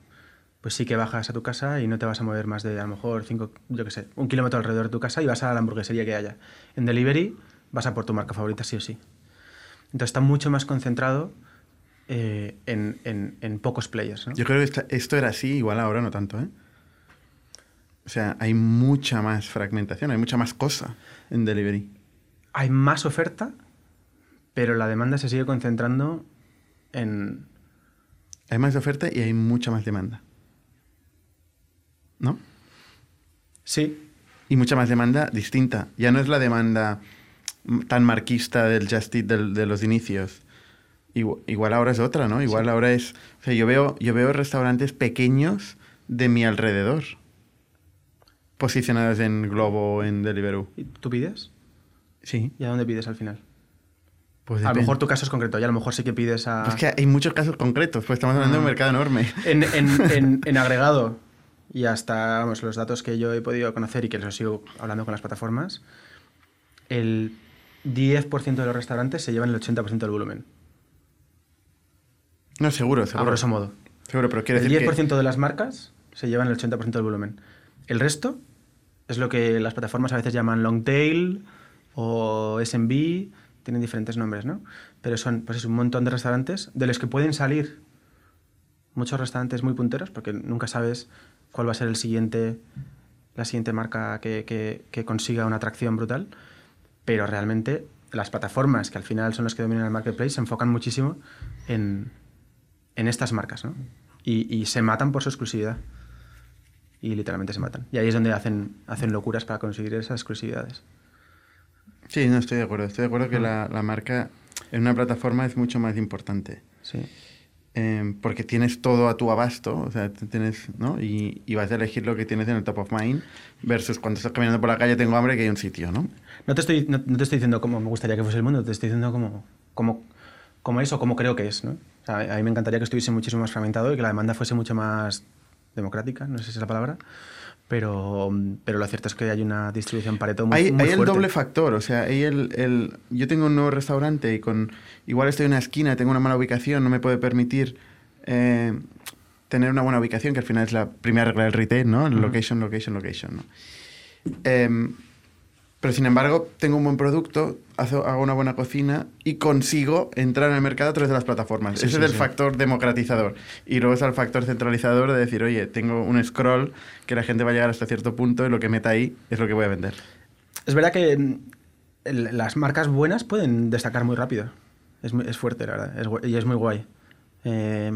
pues sí que bajas a tu casa y no te vas a mover más de a lo mejor cinco, yo qué sé, un kilómetro alrededor de tu casa y vas a la hamburguesería que haya. En delivery vas a por tu marca favorita sí o sí. Entonces está mucho más concentrado eh, en, en- en pocos players. Yo creo que esto era así, igual ahora no tanto, ¿eh? O sea, hay mucha más fragmentación, hay mucha más cosa en delivery. hay más oferta, pero la demanda se sigue concentrando en... Hay más oferta y hay mucha más demanda. ¿No? Sí, Y mucha más demanda distinta. Ya no es la demanda tan marquista del Just Eat del- de los inicios. Igual, igual ahora es otra, ¿no? Igual ahora es... O sea, yo veo, yo veo restaurantes pequeños de mi alrededor. Posicionados en Globo o en Deliveroo. ¿Y ¿tú pides? Sí. ¿Y a dónde pides al final? Pues A lo mejor tu caso es concreto, y a lo mejor sí que pides a... Es que hay muchos casos concretos, pues estamos hablando de un Ah. mercado enorme. en, en- en- en agregado y hasta vamos, los datos que yo he podido conocer y que los sigo hablando con las plataformas, el 10% de los restaurantes se llevan el 80% del volumen, No, seguro, a seguro. grosso modo. Seguro, pero quiere El decir 10% que... de las marcas se llevan el 80% del volumen. El resto es lo que las plataformas a veces llaman long tail o SMB, tienen diferentes nombres, ¿no? Pero son pues es un montón de restaurantes de los que pueden salir muchos restaurantes muy punteros porque nunca sabes cuál va a ser la siguiente marca que, consiga una atracción brutal, pero realmente las plataformas que al final son las que dominan el marketplace se enfocan muchísimo en, estas marcas, ¿no? Y se matan por su exclusividad. Y literalmente se matan. Y ahí es donde hacen, hacen locuras para conseguir esas exclusividades. Sí, no, estoy de acuerdo. Estoy de acuerdo que la, la marca en una plataforma es mucho más importante. Sí. Eh, porque tienes todo a tu abasto, o sea, tienes, ¿no? Y, y vas a elegir lo que tienes en el top of mind versus cuando estás caminando por la calle tengo hambre que hay un sitio, ¿no? No te estoy, no, no te estoy diciendo cómo me gustaría que fuese el mundo, te estoy diciendo cómo, cómo, cómo es o cómo creo que es, ¿no? O sea, a mí me encantaría que estuviese muchísimo más fragmentado y que la demanda fuese mucho más democrática, no sé si es la palabra, pero, pero lo cierto es que hay una distribución Pareto muy, hay muy hay el doble factor, o sea, hay el, el- yo tengo un nuevo restaurante y con igual estoy en una esquina, tengo una mala ubicación, no me puede permitir eh, tener una buena ubicación, que al final es la primera regla del retail, ¿no? Location, location, location, ¿no? Em, pero sin embargo, tengo un buen producto, hago, una buena cocina y consigo entrar en el mercado a través de las plataformas. Sí, Ese sí, es el sí. factor democratizador. Y luego está el factor centralizador de decir, oye, tengo un scroll que la gente va a llegar hasta cierto punto y lo que meta ahí es lo que voy a vender. Es verdad que mm, las marcas buenas pueden destacar muy rápido. Es, muy- es fuerte, la verdad. Es y es muy guay. Eh,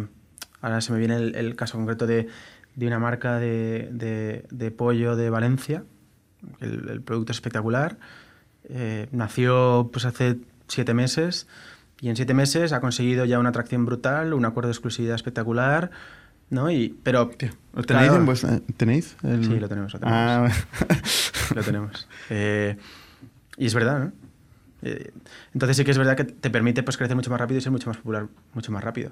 ahora se me viene el, el caso concreto de, de una marca de, de- de pollo de Valencia. El, el producto es espectacular. Eh, nació pues hace siete meses y en siete meses ha conseguido ya una atracción brutal, un acuerdo de exclusividad espectacular. ¿no? Y, pero, ¿Lo tenéis claro, en vuestra- ¿Tenéis? el- Sí, lo tenemos, lo tenemos. Ah, lo tenemos. Eh, y es verdad, ¿no? Eh, entonces sí que es verdad que te permite pues, crecer mucho más rápido y ser mucho más popular mucho más rápido.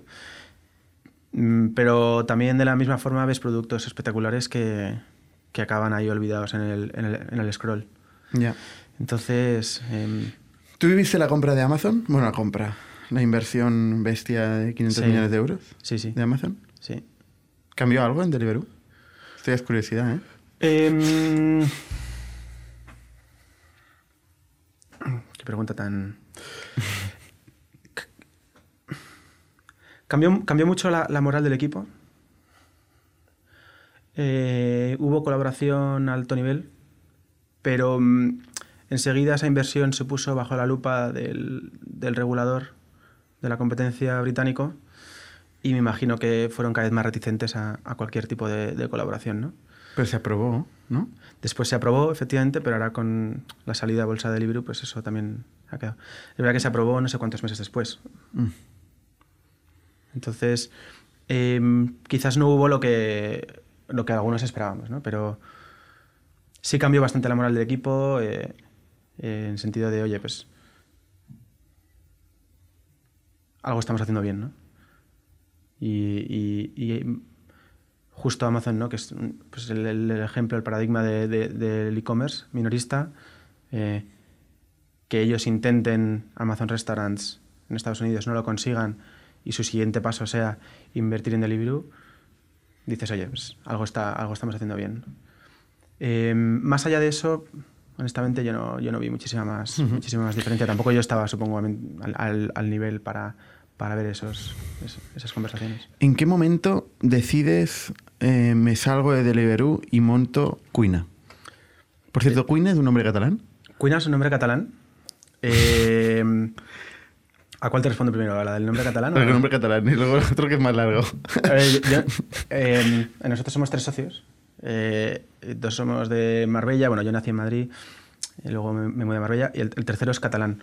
Mm, Pero también de la misma forma ves productos espectaculares que, que acaban ahí olvidados en el, en el, en el scroll. ya. Entonces, em, ¿Tú viviste la compra de Amazon? Bueno, la compra. La inversión bestia de 500 Sí. millones de euros sí, sí, de Amazon. sí. ¿Cambió algo en Deliveroo? Estoy curiosidad, ¿eh? Em, Qué pregunta tan... Cambió, cambió mucho la, la moral del equipo. Eh, hubo colaboración a alto nivel, pero mm, enseguida esa inversión se puso bajo la lupa del, del regulador de la competencia británico y me imagino que fueron cada vez más reticentes a, a cualquier tipo de, de colaboración, ¿no? Pero se aprobó, ¿no? Después se aprobó, efectivamente, pero ahora con la salida a bolsa de Deliveroo, pues eso también ha quedado. Es verdad que se aprobó no sé cuántos meses después. Mm. Entonces, em, quizás no hubo lo que, lo que algunos esperábamos, ¿no? Pero sí cambió bastante la moral del equipo eh, eh, en sentido de, oye, pues algo estamos haciendo bien, ¿no? Y, justo Amazon, ¿no? Que es pues, el, ejemplo, el paradigma de- de- del e-commerce minorista, eh, que ellos intenten Amazon Restaurants en Estados Unidos, no lo consigan y su siguiente paso sea invertir en Deliveroo, dices, oye, pues algo, está, algo estamos haciendo bien. Eh, más allá de eso, honestamente yo no, yo no vi muchísima más, muchísima más diferencia. Tampoco yo estaba, supongo, al, al- al nivel para, para ver esos, es- esas conversaciones. ¿En qué momento decides eh, me salgo de Deliveroo y monto Cuina? Por cierto, ¿Cuina es un nombre catalán? Cuina es un nombre catalán. Eh, ¿A cuál te respondo primero? ¿A la del nombre catalán? El nombre catalán y luego el otro que es más largo. A ver, yo- yo- eh, nosotros somos tres socios. Eh, dos somos de Marbella. Bueno, yo nací en Madrid. Y luego me, me mudé a Marbella. Y el, el tercero es catalán.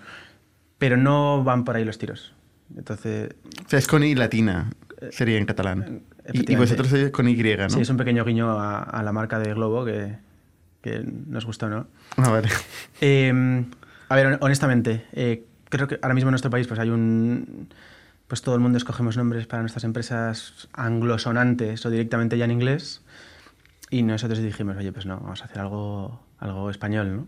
Pero no van por ahí los tiros. Entonces, O sea, es con I latina, sería en catalán. Y, y vosotros sois con Y, ¿no? sí, es un pequeño guiño a, a la marca de Globo que, que nos gustó, ¿no? Ah, vale. Eh, a ver, hon- honestamente, eh, creo que ahora mismo en nuestro país pues hay un... Pues todo el mundo escogemos nombres para nuestras empresas anglosonantes o directamente ya en inglés. Y nosotros dijimos, oye, pues no, vamos a hacer algo, algo español, ¿no?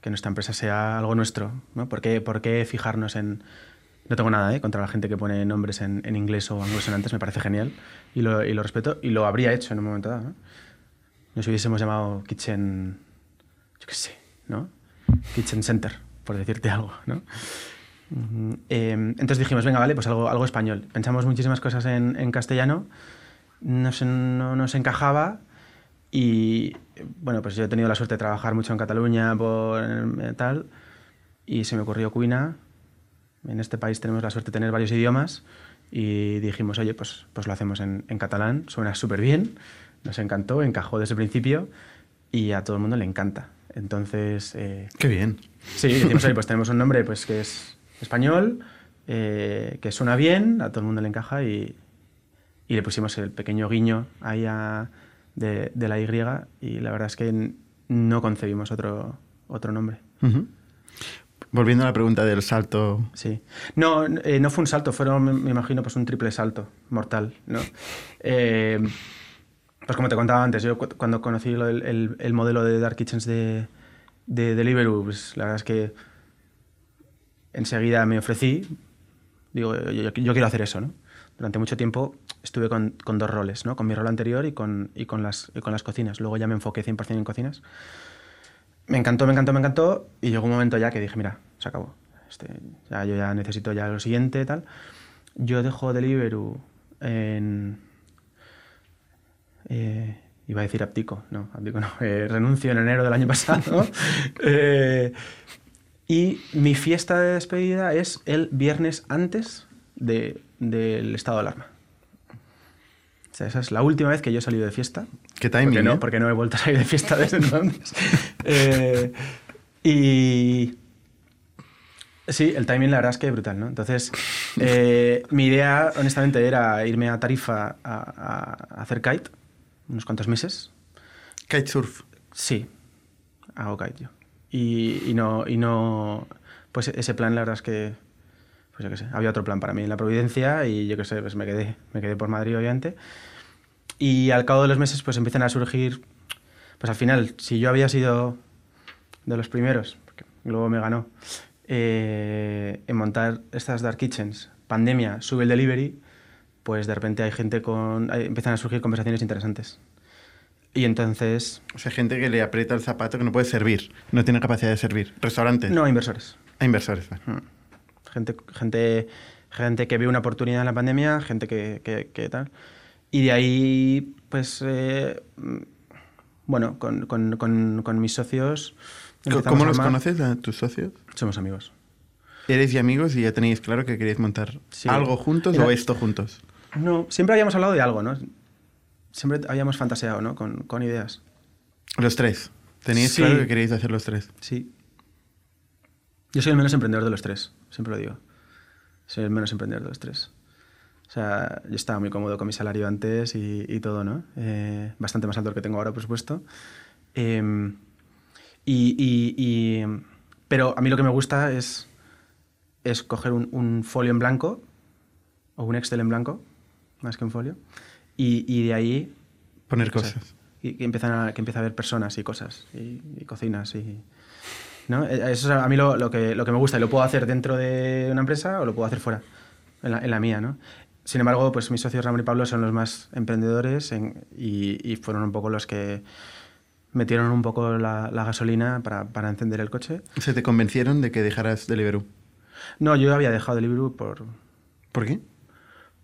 Que nuestra empresa sea algo nuestro, ¿no? ¿Por qué, por qué fijarnos en... No tengo nada ¿eh? contra la gente que pone nombres en, en inglés o anglosonantes, me parece genial y lo, y lo respeto y lo habría hecho en un momento dado. ¿no? Nos hubiésemos llamado Kitchen, yo qué sé, ¿no? Kitchen Center, por decirte algo, ¿no? Eh, entonces dijimos, venga, vale, pues algo, algo español. Pensamos muchísimas cosas en, castellano, no, se- no nos encajaba y, bueno, pues yo he tenido la suerte de trabajar mucho en Cataluña por eh, tal y se me ocurrió Cuina. En este país tenemos la suerte de tener varios idiomas y dijimos, oye, pues, pues lo hacemos en, en catalán, suena súper bien, nos encantó, encajó desde el principio y a todo el mundo le encanta. Entonces, eh, Qué bien. Sí, decimos, pues tenemos un nombre pues, que es español, eh, que suena bien, a todo el mundo le encaja y, y le pusimos el pequeño guiño ahí a- de, de la Y y la verdad es que no concebimos otro, otro nombre. Ujú. Volviendo a la pregunta del salto. Sí. No, eh, no fue un salto, fueron, me- me imagino, pues un triple salto mortal, ¿no? Eh, pues como te contaba antes, yo cu- cuando conocí el, el modelo de Dark Kitchens de, de Deliveroo, pues la verdad es que enseguida me ofrecí, digo, yo, quiero hacer eso, ¿no? Durante mucho tiempo estuve con, dos roles, ¿no? Con mi rol anterior y con, y con, las, y con las cocinas. Luego ya me enfoqué 100% en cocinas. Me encantó, me encantó, me encantó. Y llegó un momento ya que dije, mira, se acabó. Este, ya, yo ya necesito ya lo siguiente, tal. Yo dejo Deliveroo en... eh, iba a decir abdico, no, abdico no. eh, renuncio en enero del año pasado. Eh, y mi fiesta de despedida es el viernes antes de- del estado de alarma. O sea, esa es la última vez que yo he salido de fiesta. Qué timing, Porque no, porque no he vuelto a salir de fiesta desde entonces. Y. Sí, el timing la verdad es que brutal, ¿no? Entonces, eh, mi idea, honestamente, era irme a Tarifa a, a- a hacer kite unos cuantos meses. Kitesurf. Sí, hago kite yo. Y, y no, y no. Pues ese plan, la verdad es que. Pues yo qué sé, había otro plan para mí en la Providencia y yo qué sé, pues me quedé, me quedé por Madrid, obviamente. Y al cabo de los meses, pues empiezan a surgir. Pues al final, si yo había sido de los primeros, porque luego me ganó, eh, en montar estas Dark Kitchens, pandemia, sube el delivery, pues de repente hay gente con. hay- empiezan a surgir conversaciones interesantes. Y entonces. O sea, gente que le aprieta el zapato que no puede servir. No tiene capacidad de servir. Restaurantes. No, inversores. A inversores, vale. Mm. Gente, gente, gente que ve una oportunidad en la pandemia, gente que, que- que tal. Y de ahí, pues, eh, mm, bueno, con, con- con- con mis socios. ¿Cómo los conoces a tus socios? Somos amigos. ¿Eres y amigos y ya tenéis claro que queréis montar Sí. algo juntos Era- o esto juntos? No, siempre habíamos hablado de algo, ¿no? Siempre habíamos fantaseado, ¿no? Con, con ideas. Los tres. Teníais Sí. claro que queríais hacer los tres. Sí. Yo soy el menos emprendedor de los tres, siempre lo digo. Soy el menos emprendedor de los tres. O sea, yo estaba muy cómodo con mi salario antes y, y todo, ¿no? Eh, bastante más alto que tengo ahora, por supuesto. Eh, y, y- y- pero a mí lo que me gusta es, es coger un, un folio en blanco o un Excel en blanco, más que un folio, y, y de ahí Poner o sea, cosas. y que empiezan a, que empieza a haber personas y cosas y, y cocinas y ¿no? Eh, eso es a mí lo, lo que, lo que me gusta y lo puedo hacer dentro de una empresa o lo puedo hacer fuera en la, en la mía ¿no? sin embargo pues mis socios Ramón y Pablo son los más emprendedores en- y, y fueron un poco los que metieron un poco la, la gasolina para, para encender el coche ¿Se te convencieron de que dejaras Deliveroo? no yo había dejado Deliveroo por ¿Por qué?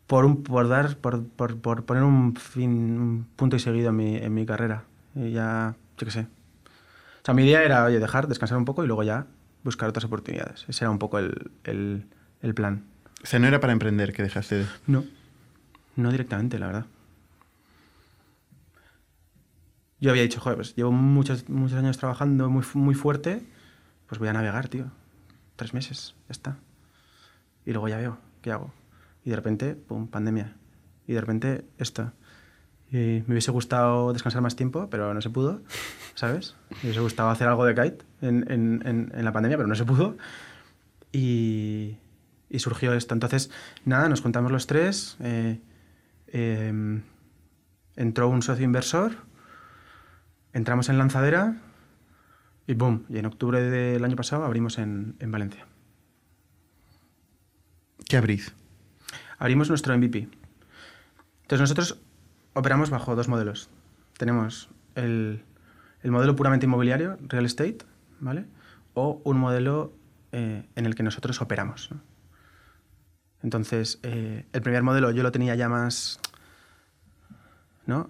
Por, un, por dar por, por, por poner un fin un punto y seguido en mi, en mi carrera. Y ya yo qué sé. O sea mi idea era oye dejar descansar un poco y luego ya buscar otras oportunidades. Ese era un poco el, el, el plan. O sea, no era para emprender que dejaste de... no. No directamente la verdad. Yo había dicho joder pues llevo muchos muchos años trabajando muy muy fuerte pues voy a navegar tío. Tres meses ya está. Y luego ya veo qué hago y de repente pum pandemia. Y de repente esto. Y me hubiese gustado descansar más tiempo pero no se pudo sabes me hubiese gustado hacer algo de kite en, en- en- en la pandemia pero no se pudo. Y, y surgió esto. Entonces nada nos juntamos los tres eh, eh, entró un socio inversor entramos en lanzadera y boom y en octubre del año pasado abrimos en, en Valencia. ¿Qué abrís? Abrimos nuestro MVP. Entonces nosotros operamos bajo dos modelos. Tenemos el, el modelo puramente inmobiliario, real estate, ¿vale? O un modelo eh, en el que nosotros operamos. Entonces, eh, el primer modelo yo lo tenía ya más, ¿no?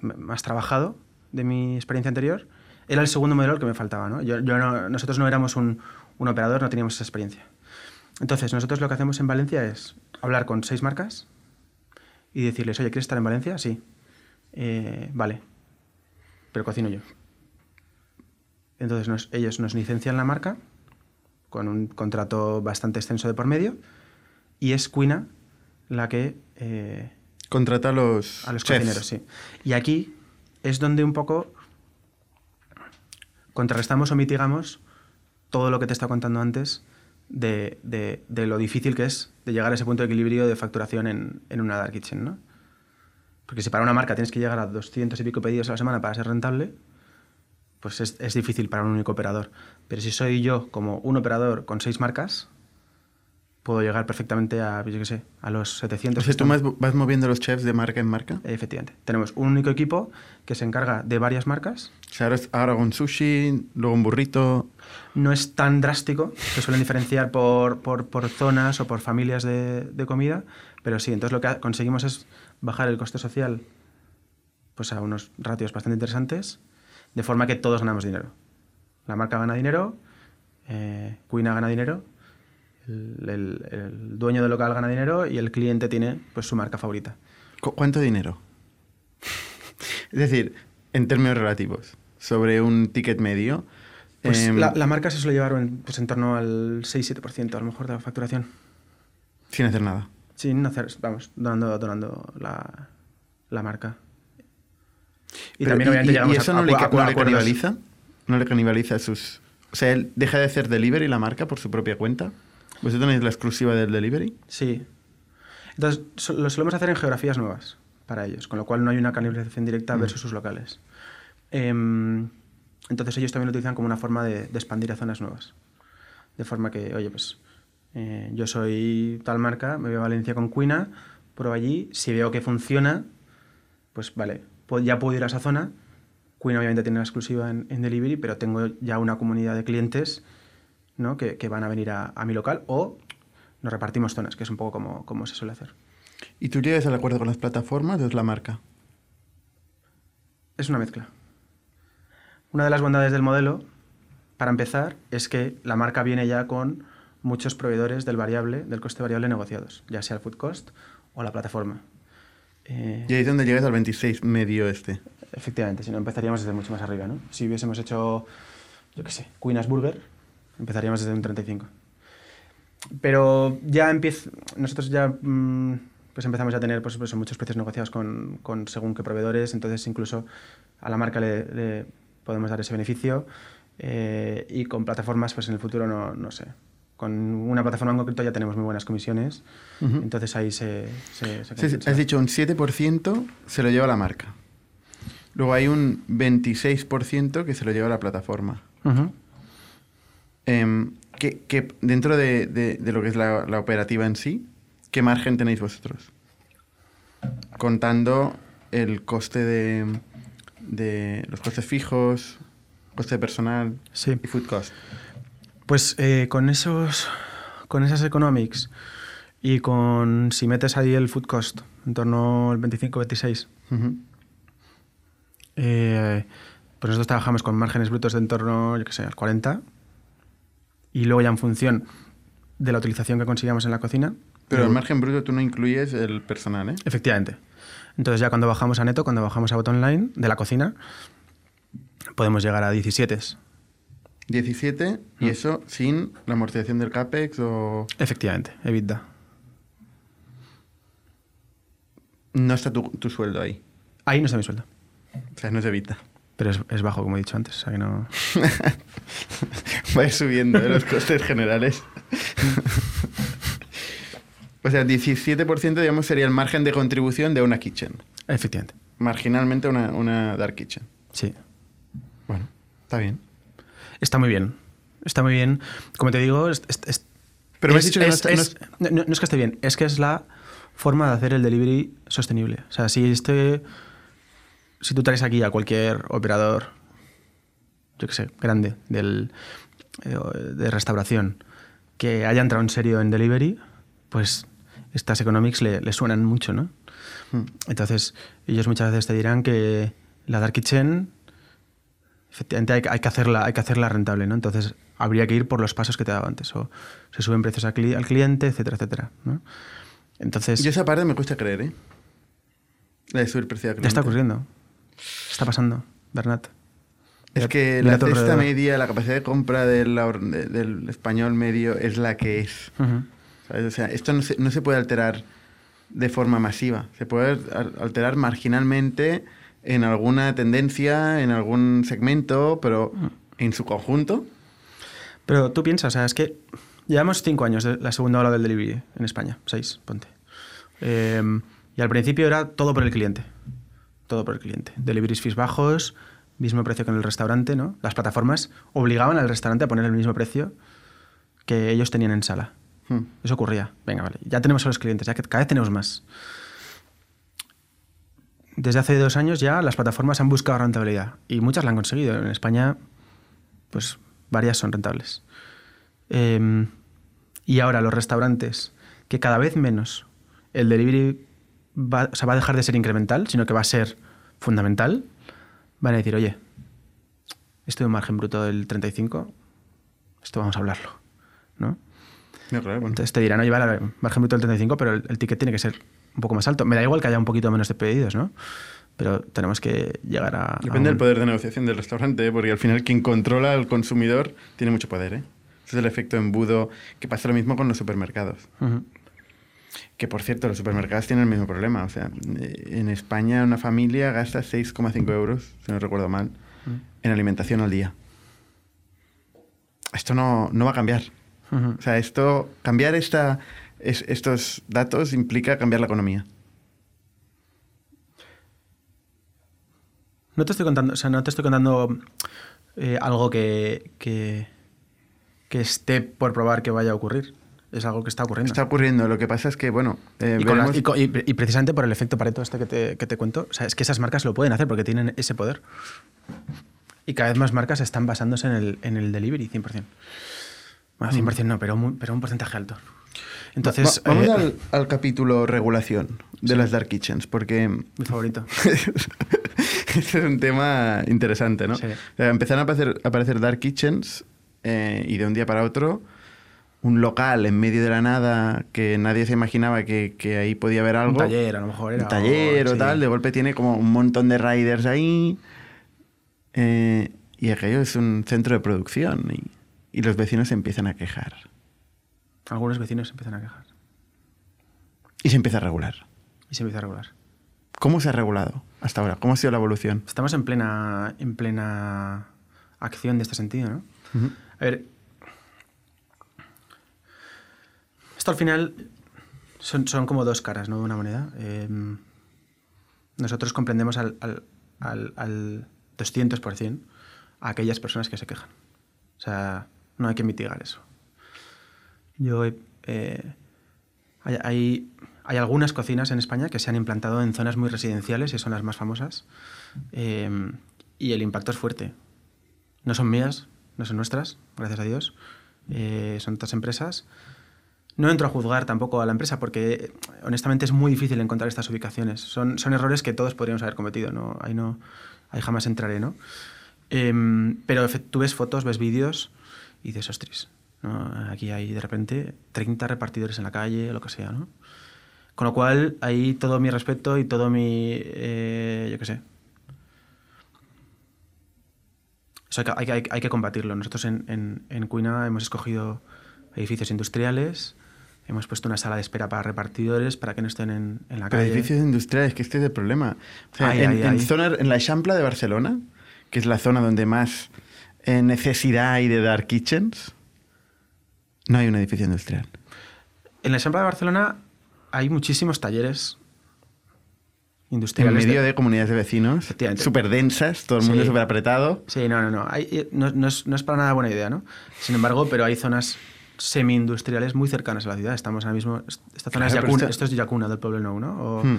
Más trabajado de mi experiencia anterior. Era el segundo modelo el que me faltaba, ¿no? Yo, yo no- nosotros no éramos un operador, no teníamos esa experiencia. Entonces, nosotros lo que hacemos en Valencia es hablar con seis marcas y decirles, oye, ¿quieres estar en Valencia? Sí. "Eh, vale. Pero cocino yo. Entonces, nos- ellos nos licencian la marca con un contrato bastante extenso de por medio y es Cuina la que eh, Contrata a los, a los chefs. cocineros, sí. Y aquí es donde un poco contrarrestamos o mitigamos todo lo que te estado contando antes de, de- lo difícil que es de llegar a ese punto de equilibrio de facturación en, en una dark kitchen, ¿no? Porque si para una marca tienes que llegar a 200 y pico pedidos a la semana para ser rentable, pues es, es difícil para un único operador. Pero si soy yo como un operador con seis marcas, puedo llegar perfectamente a, yo qué sé, a los 700. O sea, tú más vas moviendo los chefs de marca en marca. Efectivamente. Tenemos un único equipo que se encarga de varias marcas. O sea, ahora, un sushi, luego un burrito. No es tan drástico, se suelen diferenciar por, por- por zonas o por familias de, de comida, pero sí, entonces lo que conseguimos es bajar el coste social pues a unos ratios bastante interesantes, de forma que todos ganamos dinero. La marca gana dinero, eh, Cuina gana dinero, el, el- el dueño del local gana dinero y el cliente tiene pues su marca favorita. ¿Cu- ¿Cuánto dinero? es decir, en términos relativos, sobre un ticket medio. Pues em, la, la marca se suele llevar en, pues en torno al 6-7% a lo mejor de la facturación. Sin hacer nada. Sin hacer, vamos, donando, donando la, la marca. Y Pero, también obviamente llegamos y eso a, no, le, a- no le canibaliza? ¿No le canibaliza sus...? O sea, él deja de hacer delivery la marca por su propia cuenta. ¿Vosotros tenéis la exclusiva del delivery? Sí. Entonces, lo solemos hacer en geografías nuevas para ellos, con lo cual no hay una canibalización directa Mm. versus sus locales. Em, entonces ellos también lo utilizan como una forma de, de expandir a zonas nuevas. De forma que, oye, pues eh, yo soy tal marca, me voy a Valencia con Cuina, pruebo allí, si veo que funciona, pues vale, ya puedo ir a esa zona. Cuina obviamente tiene la exclusiva en, en delivery, pero tengo ya una comunidad de clientes ¿no? que, que van a venir a, a mi local o nos repartimos zonas, que es un poco como, como se suele hacer. ¿Y tú llegas al acuerdo con las plataformas o es la marca? Es una mezcla. Una de las bondades del modelo, para empezar, es que la marca viene ya con muchos proveedores del variable, del coste variable negociados, ya sea el food cost o la plataforma. Eh, Y ahí es donde llegas al 26 medio este. Efectivamente, si no empezaríamos desde mucho más arriba, ¿no? Si hubiésemos hecho, yo qué sé, Queen's Burger, empezaríamos desde un 35. Pero ya empieza, nosotros ya mm, pues empezamos a tener pues, pues, muchos precios negociados con, con según qué proveedores, entonces incluso a la marca le, le podemos dar ese beneficio eh, y con plataformas pues en el futuro no, no sé. Con una plataforma en concreto ya tenemos muy buenas comisiones, entonces ahí se... se, Sí, has dicho un 7% se lo lleva la marca. Luego hay un 26% que se lo lleva la plataforma. Ujú. Em, ¿qué- qué- dentro de, de- de lo que es la, la operativa en sí, ¿qué margen tenéis vosotros? Contando el coste de, de los costes fijos, coste de personal Sí. y food cost. Pues eh, con esos con esas economics y con si metes ahí el food cost en torno al 25-26, Ujú. eh, pues nosotros trabajamos con márgenes brutos de en torno, yo qué sé, al 40 y luego ya en función de la utilización que consigamos en la cocina. Pero el margen bruto tú no incluyes el personal, ¿eh? Efectivamente. Entonces ya cuando bajamos a neto, cuando bajamos a bottom line de la cocina, podemos llegar a 17. 17 y Mm. eso sin la amortización del CAPEX o... Efectivamente, EBITDA. No está tu, tu sueldo ahí. Ahí no está mi sueldo. O sea, no se evita. Pero es, es bajo, como he dicho antes. O sea que no... Va a ir subiendo ¿eh? los costes generales. o sea, 17% digamos sería el margen de contribución de una kitchen. Efectivamente. Marginalmente una, una dark kitchen. Sí. Bueno, está bien. Está muy bien. Está muy bien. Como te digo, es, Pero me has dicho que no es- está- no es- no, no- no es que esté bien, es que es la forma de hacer el delivery sostenible. O sea, si este. Si tú traes aquí a cualquier operador, yo que sé, grande, del, eh, de restauración, que haya entrado en serio en delivery, pues estas economics le, le suenan mucho, ¿no? Hmm. Entonces, ellos muchas veces te dirán que la Dark Kitchen, efectivamente, hay, que- hay que hacerla, hay que hacerla rentable, ¿no? Entonces, habría que ir por los pasos que te dado antes. O se suben precios al, cli- al cliente, etcétera, etcétera. ¿no? Entonces, Yo esa parte me cuesta creer, ¿eh? La de subir precio al ya está cliente. ocurriendo. Está pasando, Bernat. Es que la cesta alrededor. media, la capacidad de compra del, español medio es la que es. O sea, esto no se, no se puede alterar de forma masiva. Se puede al- alterar marginalmente en alguna tendencia, en algún segmento, pero en su conjunto. Pero tú piensas, o sea, es que llevamos cinco años de la segunda ola del delivery en España, seis, ponte. Eh, y al principio era todo por el cliente. Todo por el cliente. Deliveries fees bajos, mismo precio que en el restaurante, ¿no? Las plataformas obligaban al restaurante a poner el mismo precio que ellos tenían en sala. Hmm. Eso ocurría. Venga, vale. Ya tenemos a los clientes, ya que cada vez tenemos más. Desde hace dos años ya las plataformas han buscado rentabilidad y muchas la han conseguido. En España, pues varias son rentables. Eh, y ahora los restaurantes, que cada vez menos el delivery va, o sea, va a dejar de ser incremental, sino que va a ser fundamental, van a decir, oye, esto de un margen bruto del 35, esto vamos a hablarlo. ¿no? No, claro, bueno. Entonces te dirán, oye, vale, margen bruto del 35, pero el, el ticket tiene que ser un poco más alto. Me da igual que haya un poquito menos de pedidos, ¿no? Pero tenemos que llegar a... a Depende del un- poder de negociación del restaurante, ¿eh? porque al final quien controla al consumidor tiene mucho poder. ¿eh? Ese es el efecto embudo que pasa lo mismo con los supermercados. Ujú. Que por cierto, los supermercados tienen el mismo problema. O sea, en España una familia gasta 6,5 euros, si no recuerdo mal, en alimentación al día. Esto no, no va a cambiar. O sea, esto, cambiar esta, es- estos datos implica cambiar la economía. No te estoy contando, o sea, no te estoy contando eh, algo que, que, que esté por probar que vaya a ocurrir. Es algo que está ocurriendo. Está ocurriendo. Lo que pasa es que, bueno, eh, y, precisamente por el efecto Pareto este que te, que te cuento, o sea, es que esas marcas lo pueden hacer porque tienen ese poder. Y cada vez más marcas están basándose en el, en el delivery, 100%. Bueno, 100% no, pero, un- pero un porcentaje alto. Entonces, Va- vamos eh, al, al capítulo regulación de las dark kitchens, porque mi favorito. este es un tema interesante, ¿no? Sí. O sea, empezaron a aparecer, a aparecer dark kitchens eh, y de un día para otro un local en medio de la nada que nadie se imaginaba que, que ahí podía haber algo. Un taller, a lo mejor era. Un taller o, sí. tal, de golpe tiene como un montón de riders ahí. eh, y aquello es un centro de producción y, y los vecinos se empiezan a quejar. Algunos vecinos se empiezan a quejar. Y se empieza a regular. Y se empieza a regular. ¿Cómo se ha regulado hasta ahora? ¿Cómo ha sido la evolución? Estamos en plena, en plena acción de este sentido, ¿no? A ver. Al final son, como dos caras, ¿no? De una moneda. Eh, nosotros comprendemos al, al, al, al 200% a aquellas personas que se quejan. O sea, no hay que mitigar eso. Yo eh, hay, hay, algunas cocinas en España que se han implantado en zonas muy residenciales y son las más famosas. eh, y el impacto es fuerte. No son mías, no son nuestras, gracias a Dios. Eh, son otras empresas. No entro a juzgar tampoco a la empresa porque honestamente es muy difícil encontrar estas ubicaciones. Son, son errores que todos podríamos haber cometido, ¿no? Ahí, no, ahí jamás entraré, ¿no? Em, pero tú ves fotos, ves vídeos y dices, ostras, ¿no? aquí hay de repente 30 repartidores en la calle, lo que sea, ¿no? Con lo cual, ahí todo mi respeto y todo mi, eh, yo qué sé, eso hay que, hay que- combatirlo. Nosotros en, en, hemos escogido edificios industriales, hemos puesto una sala de espera para repartidores para que no estén en, en la Pero calle. edificios industriales, que este es el problema. O sea, Ay, en, ay, en ay. zona- en la Eixample de Barcelona, que es la zona donde más eh, necesidad hay de dar kitchens, no hay un edificio industrial. En la Eixample de Barcelona hay muchísimos talleres En industriales. medio de comunidades de vecinos, súper densas, todo el mundo Sí. súper apretado. Sí, no, no, no. Hay- no, no es, no es para nada buena idea, ¿no? Sin embargo, pero hay zonas semi-industriales muy cercanas a la ciudad. Estamos ahora mismo... Esta zona Claro, es Yacuna, esto- esto es Yacuna del pueblo Nou, ¿no? O Hmm.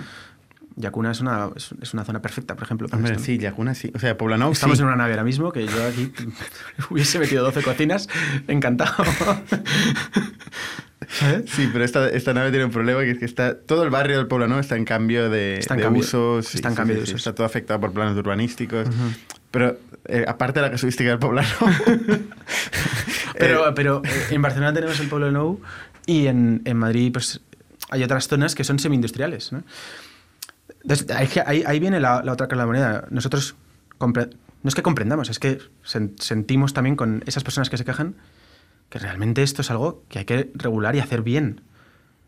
Yacuna es una, es, una zona perfecta, por ejemplo. Hombre, sí, Yacuna sí. O sea, Poblenou Estamos sí. en una nave ahora mismo que yo aquí hubiese metido 12 cocinas, encantado. ¿Sabes? Sí, pero esta, esta nave tiene un problema que es que está todo el barrio del Poblenou está en cambio de, Está en de cambio- usos. está en cambio de usos. Está todo afectado por planes urbanísticos. Pero eh, aparte de la casuística del Poblenou... Pero, eh, pero eh, en Barcelona tenemos el pueblo Nou y en, en Madrid pues, hay otras zonas que son semi-industriales. ¿no? Entonces, ahí, ahí- viene la, la otra cara de la moneda. Nosotros no es que comprendamos, es que sen- sentimos también con esas personas que se quejan que realmente esto es algo que hay que regular y hacer bien.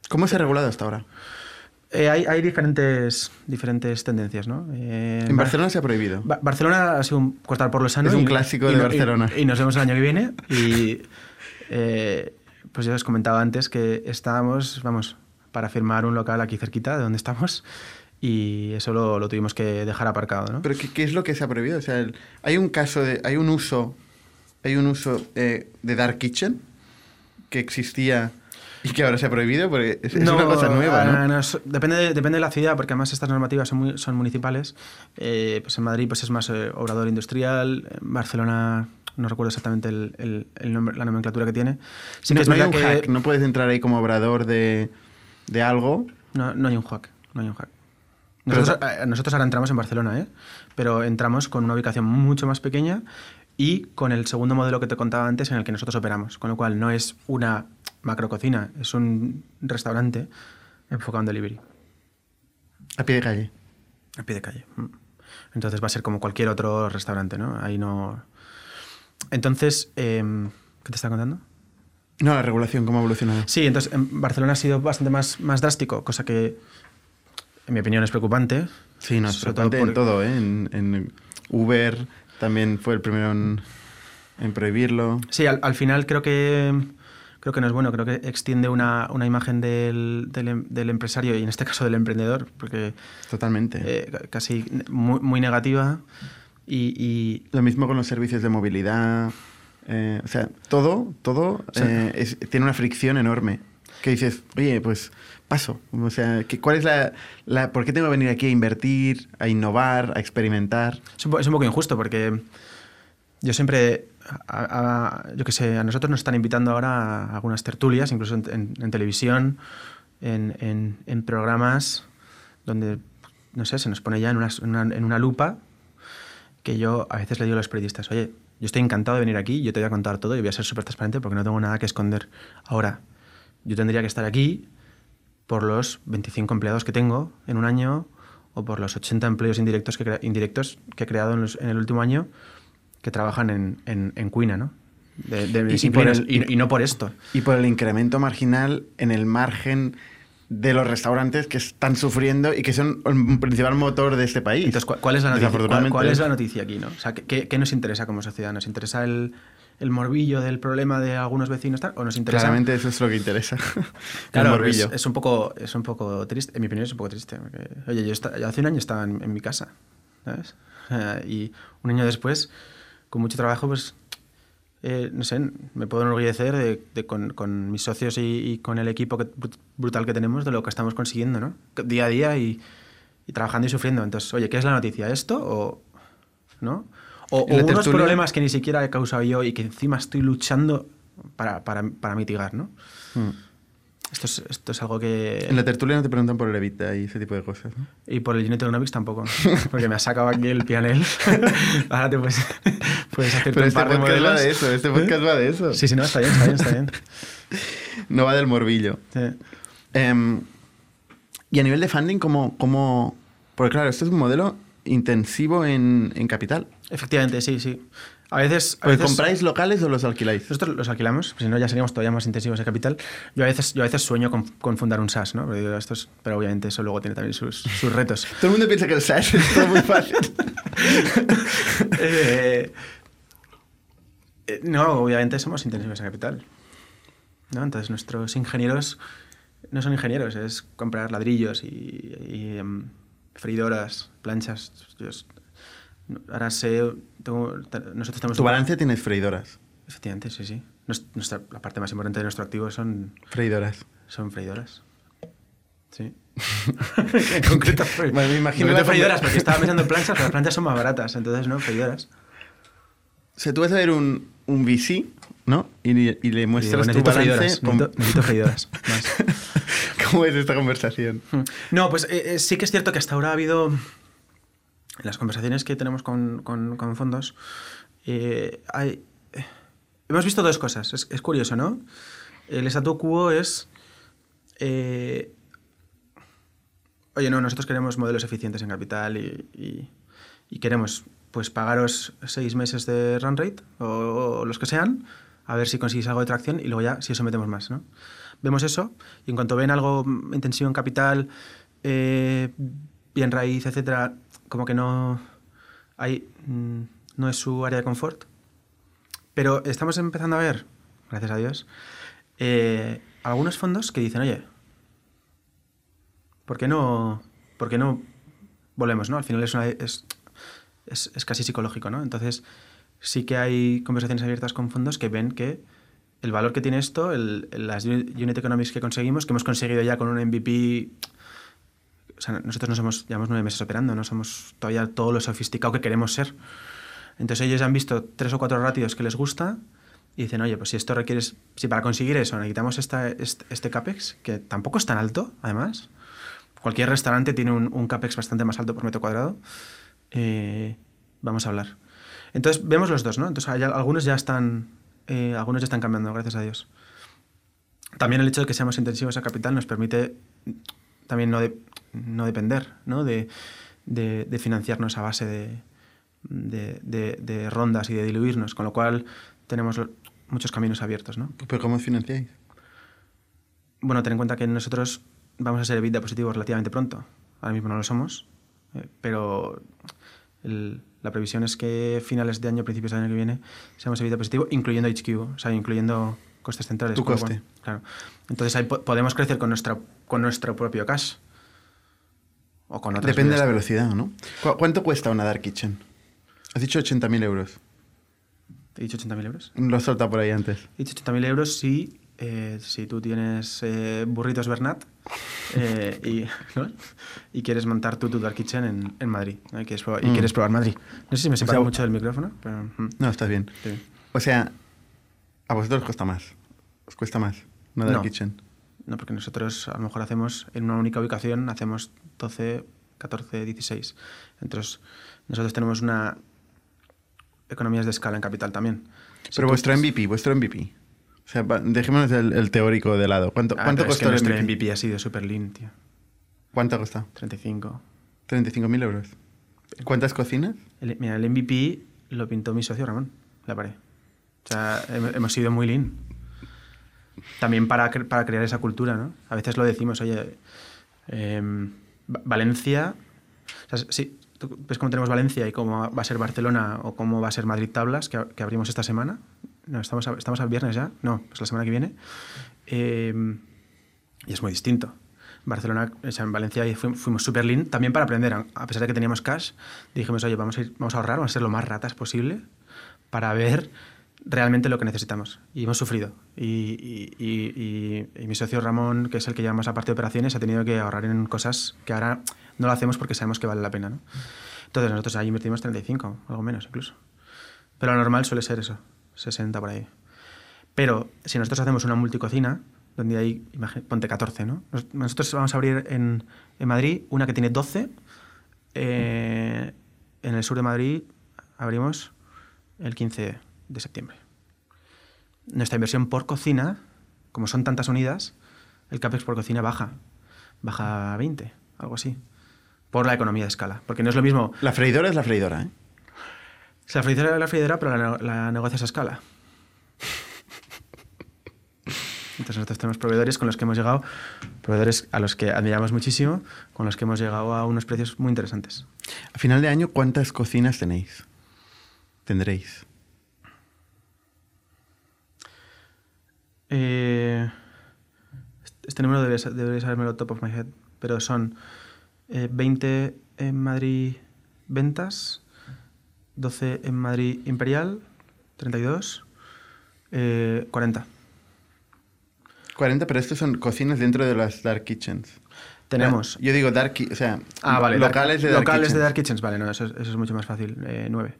¿Cómo se ha regulado hasta ahora? Eh, hay hay diferentes, diferentes tendencias, ¿no? Eh, En Bar- Barcelona se ha prohibido. Ba- Barcelona ha sido un cortar por lo sano. Es un y- clásico y de y- Barcelona. Y, nos vemos el año que viene. Y eh, pues ya os comentaba antes que estábamos, vamos, para firmar un local aquí cerquita de donde estamos. Y eso lo, lo tuvimos que dejar aparcado, ¿no? ¿Pero qué, qué es lo que se ha prohibido? O sea, el- hay un caso de... Hay un uso... Hay un uso eh, de Dark Kitchen que existía y que ahora se ha prohibido porque es, es una cosa nueva, ah, ¿no? es- depende, de, depende de la ciudad, porque además estas normativas son, muy- son municipales. Eh, pues en Madrid pues es más eh, obrador industrial. En Barcelona no recuerdo exactamente el, el- el nombre, la nomenclatura que tiene. Sí que no, es no hay un que- hack, no puedes entrar ahí como obrador de, de algo. No, no hay un hack, no hay un hack. Nosotros, eh, nosotros ahora entramos en Barcelona, ¿eh? pero entramos con una ubicación mucho más pequeña y con el segundo modelo que te contaba antes en el que nosotros operamos. Con lo cual no es una macrococina, es un restaurante enfocado en delivery, A pie de calle. a pie de calle. Mm. Entonces va a ser como cualquier otro restaurante, ¿no? Ahí no... Entonces, em, ¿qué te está contando? No, la regulación, ¿cómo ha evolucionado? Sí, entonces en Barcelona ha sido bastante más, más drástico, cosa que en mi opinión es preocupante. Sí, no, es preocupante todo en todo, ¿eh? En, en Uber también fue el primero en, en prohibirlo. Sí, al, al final creo que creo que no es bueno, creo que extiende una, una imagen del, del em- del empresario y en este caso del emprendedor, porque Totalmente. eh, ca- casi muy, muy negativa y, y- Lo mismo con los servicios de movilidad. eh, o sea, todo, todo Sí. eh, es- tiene una fricción enorme. Que dices, oye, pues paso. O sea, ¿qué- ¿cuál es la, la- ¿por qué tengo que venir aquí a invertir, a innovar, a experimentar? es un, es un poco injusto porque yo siempre, a- a- yo qué sé, a nosotros nos están invitando ahora a algunas tertulias, incluso en, en- en televisión, en, en- en programas donde, no sé, se nos pone ya en una, en una- en una lupa que yo a veces le digo a los periodistas, oye, yo estoy encantado de venir aquí, yo te voy a contar todo y voy a ser súper transparente porque no tengo nada que esconder. Ahora, yo tendría que estar aquí por los 25 empleados que tengo en un año o por los 80 empleos indirectos que, indirectos que he creado en, el último año que trabajan en, en, en Cuina, ¿no? y, no por esto. Y por el incremento marginal en el margen de los restaurantes que están sufriendo y que son el principal motor de este país. Entonces, ¿cuál es la noticia, ¿cuál, es la noticia aquí? ¿no? O sea, ¿qué, ¿qué, nos interesa como sociedad? ¿Nos interesa el, el morbillo del problema de algunos vecinos tal, o nos interesa claramente eso es lo que interesa claro el morbillo. Es, un poco es un poco triste en mi opinión es un poco triste oye yo, hace un año estaba en, mi casa ¿sabes? y un año después con mucho trabajo pues eh, no sé, me puedo enorgullecer de, con, mis socios y, con el equipo brutal que tenemos de lo que estamos consiguiendo, ¿no? Día a día y, trabajando y sufriendo. Entonces, oye, ¿qué es la noticia? ¿Esto o no? O, unos problemas que ni siquiera he causado yo y que encima estoy luchando para, mitigar, ¿no? Hmm. Esto es, esto es algo que... En la tertulia no te preguntan por el Evita y ese tipo de cosas, ¿no? Y por el Unit Economics tampoco, porque me ha sacado aquí el pianel. Ahora te puedes, puedes hacer Pero este podcast va de eso, este podcast va de eso. Sí, sí, no, está bien, está bien, está bien. no va del morbillo. Sí. Em, y a nivel de funding, ¿cómo, ¿cómo...? Porque claro, esto es un modelo intensivo en, en capital. Efectivamente, sí, sí. A veces, ¿Compráis locales o los alquiláis? Nosotros los alquilamos, si no ya seríamos todavía más intensivos de capital. Yo a veces, yo a veces sueño con, fundar un SaaS, ¿no? Pero, esto pero, obviamente eso luego tiene también sus, sus retos. Todo el mundo piensa que el SaaS es todo muy fácil. Eh, eh, no, obviamente somos intensivos de capital. ¿no? Entonces nuestros ingenieros no son ingenieros, es comprar ladrillos y, em, freidoras, planchas. Ahora sé. Nosotros tenemos. ¿Tu balance tienes freidoras? Efectivamente, sí, sí. Nuestra, la parte más importante de nuestro activo son. Freidoras. Son freidoras. Sí. en concreto, bueno, me imagino. freidoras, porque estaba pensando en planchas, pero las planchas son más baratas, entonces no, freidoras. O sea, tú vas a ver un, un VC, ¿no? Y, y le muestras tu balance. Freidoras, necesito, freidoras. ¿Cómo es esta conversación? No, pues eh, eh, sí que es cierto que hasta ahora ha habido en las conversaciones que tenemos con, fondos, eh, hay, hemos visto dos cosas. Es, curioso, ¿no? El statu quo es... Eh, oye, no, nosotros queremos modelos eficientes en capital y, queremos pues pagaros seis meses de run rate o, los que sean, a ver si conseguís algo de tracción y luego ya si eso metemos más, ¿no? Vemos eso y en cuanto ven algo intensivo en capital, eh, bien raíz, etcétera, como que no hay, mm, no es su área de confort. Pero estamos empezando a ver, gracias a Dios, eh, algunos fondos que dicen, oye, ¿por qué no, por qué no volvemos? ¿no? Al final es, es, es, casi psicológico, ¿no? Entonces, sí que hay conversaciones abiertas con fondos que ven que el valor que tiene esto, el, las unit economics que conseguimos, que hemos conseguido ya con un MVP o sea, nosotros no somos, llevamos nueve meses operando, no somos todavía todo lo sofisticado que queremos ser. Entonces ellos han visto tres o cuatro ratios que les gusta y dicen, oye, pues si esto requiere, si para conseguir eso necesitamos esta, este, CAPEX, que tampoco es tan alto, además, cualquier restaurante tiene un, CAPEX bastante más alto por metro cuadrado, eh, vamos a hablar. Entonces vemos los dos, ¿no? Entonces algunos ya están, eh, algunos ya están cambiando, gracias a Dios. También el hecho de que seamos intensivos a capital nos permite también no, de, no depender ¿no? De, de, financiarnos a base de, de, rondas y de diluirnos, con lo cual tenemos muchos caminos abiertos. ¿no? ¿Pero cómo financiáis? Bueno, ten en cuenta que nosotros vamos a ser EBITDA positivo relativamente pronto. Ahora mismo no lo somos, eh, pero la previsión es que finales de año, principios del año que viene, seamos EBITDA positivo, incluyendo HQ, o sea, incluyendo costes centrales. Tu coste. claro. Entonces ahí podemos crecer con, nuestra, con nuestro propio cash. O con otras Depende de la velocidad, ¿no? ¿Cuánto cuesta una Dark Kitchen? Has dicho 80.000 euros. ¿He dicho 80.000 euros? Lo has soltado por ahí antes. He dicho 80.000 euros si, eh, si tú tienes eh, burritos Bernat eh, y, y, quieres montar tu, tu Dark Kitchen en, en Madrid. Y, quieres probar, y mm. quieres probar Madrid. No sé si me separo mucho del micrófono, pero... Mm. No, estás bien. O sea, a vosotros os cuesta más. Os cuesta más una Dark Kitchen. No, porque nosotros a lo mejor hacemos en una única ubicación, hacemos 12, 14, 16. Entonces, nosotros tenemos una economías de escala en capital también. Si Pero vuestro estás- MVP, vuestro MVP. O sea, dejémonos el, el teórico de lado. ¿Cuánto, Ah, cuánto pero es que costó el nuestro MVP? MVP ha sido super lean, tío. ¿Cuánto ha costado? 35. 35.000 euros. ¿Cuántas cocinas? El- mira, el MVP lo pintó mi socio Ramón, la pared. O sea, hem- hemos sido muy lean. También para, para crear esa cultura, ¿no? A veces lo decimos, oye, em, Va- Valencia, o sea, sí, tú ves cómo tenemos Valencia y cómo va a ser Barcelona o cómo va a ser Madrid Tablas, que, que abrimos esta semana. No, estamos, a- estamos al viernes ya, no, pues la semana que viene. Em, y es muy distinto. Barcelona, o sea, en Valencia fuimos super lean también para aprender. A pesar de que teníamos cash, dijimos, oye, vamos a, ir- vamos a ahorrar, vamos a ser lo más ratas posible para ver realmente lo que necesitamos. Y hemos sufrido. Y, mi socio Ramón, que es el que lleva más la parte de operaciones, ha tenido que ahorrar en cosas que ahora no lo hacemos porque sabemos que vale la pena. ¿no? Entonces nosotros ahí invertimos 35, algo menos incluso. Pero lo normal suele ser eso, 60 por ahí. Pero si nosotros hacemos una multicocina, donde hay, ponte 14, ¿no? Nos- Nosotros vamos a abrir en, en Madrid una que tiene 12. eh, en el sur de Madrid abrimos el 15 de septiembre. Nuestra inversión por cocina, como son tantas unidas, el CAPEX por cocina baja. Baja a 20, algo así. Por la economía de escala. Porque no es lo mismo La freidora es la freidora, ¿eh? la freidora es la freidora, pero la, la negocias a escala. Entonces nosotros tenemos proveedores con los que hemos llegado, proveedores a los que admiramos muchísimo, con los que hemos llegado a unos precios muy interesantes. A final de año, ¿cuántas cocinas tenéis? Tendréis. Eh, este número debería, debería sabérmelo top of my head, pero son eh, 20 en Madrid ventas, 12 en Madrid Imperial, 32, eh, 40. 40, pero estos son cocinas dentro de las dark kitchens. Tenemos Yo digo dark, o sea, Ah, vale. dark- locales de dark locales kitchens. de Dark Kitchens, vale, no, eso, es- eso es mucho más fácil. Eh, nueve.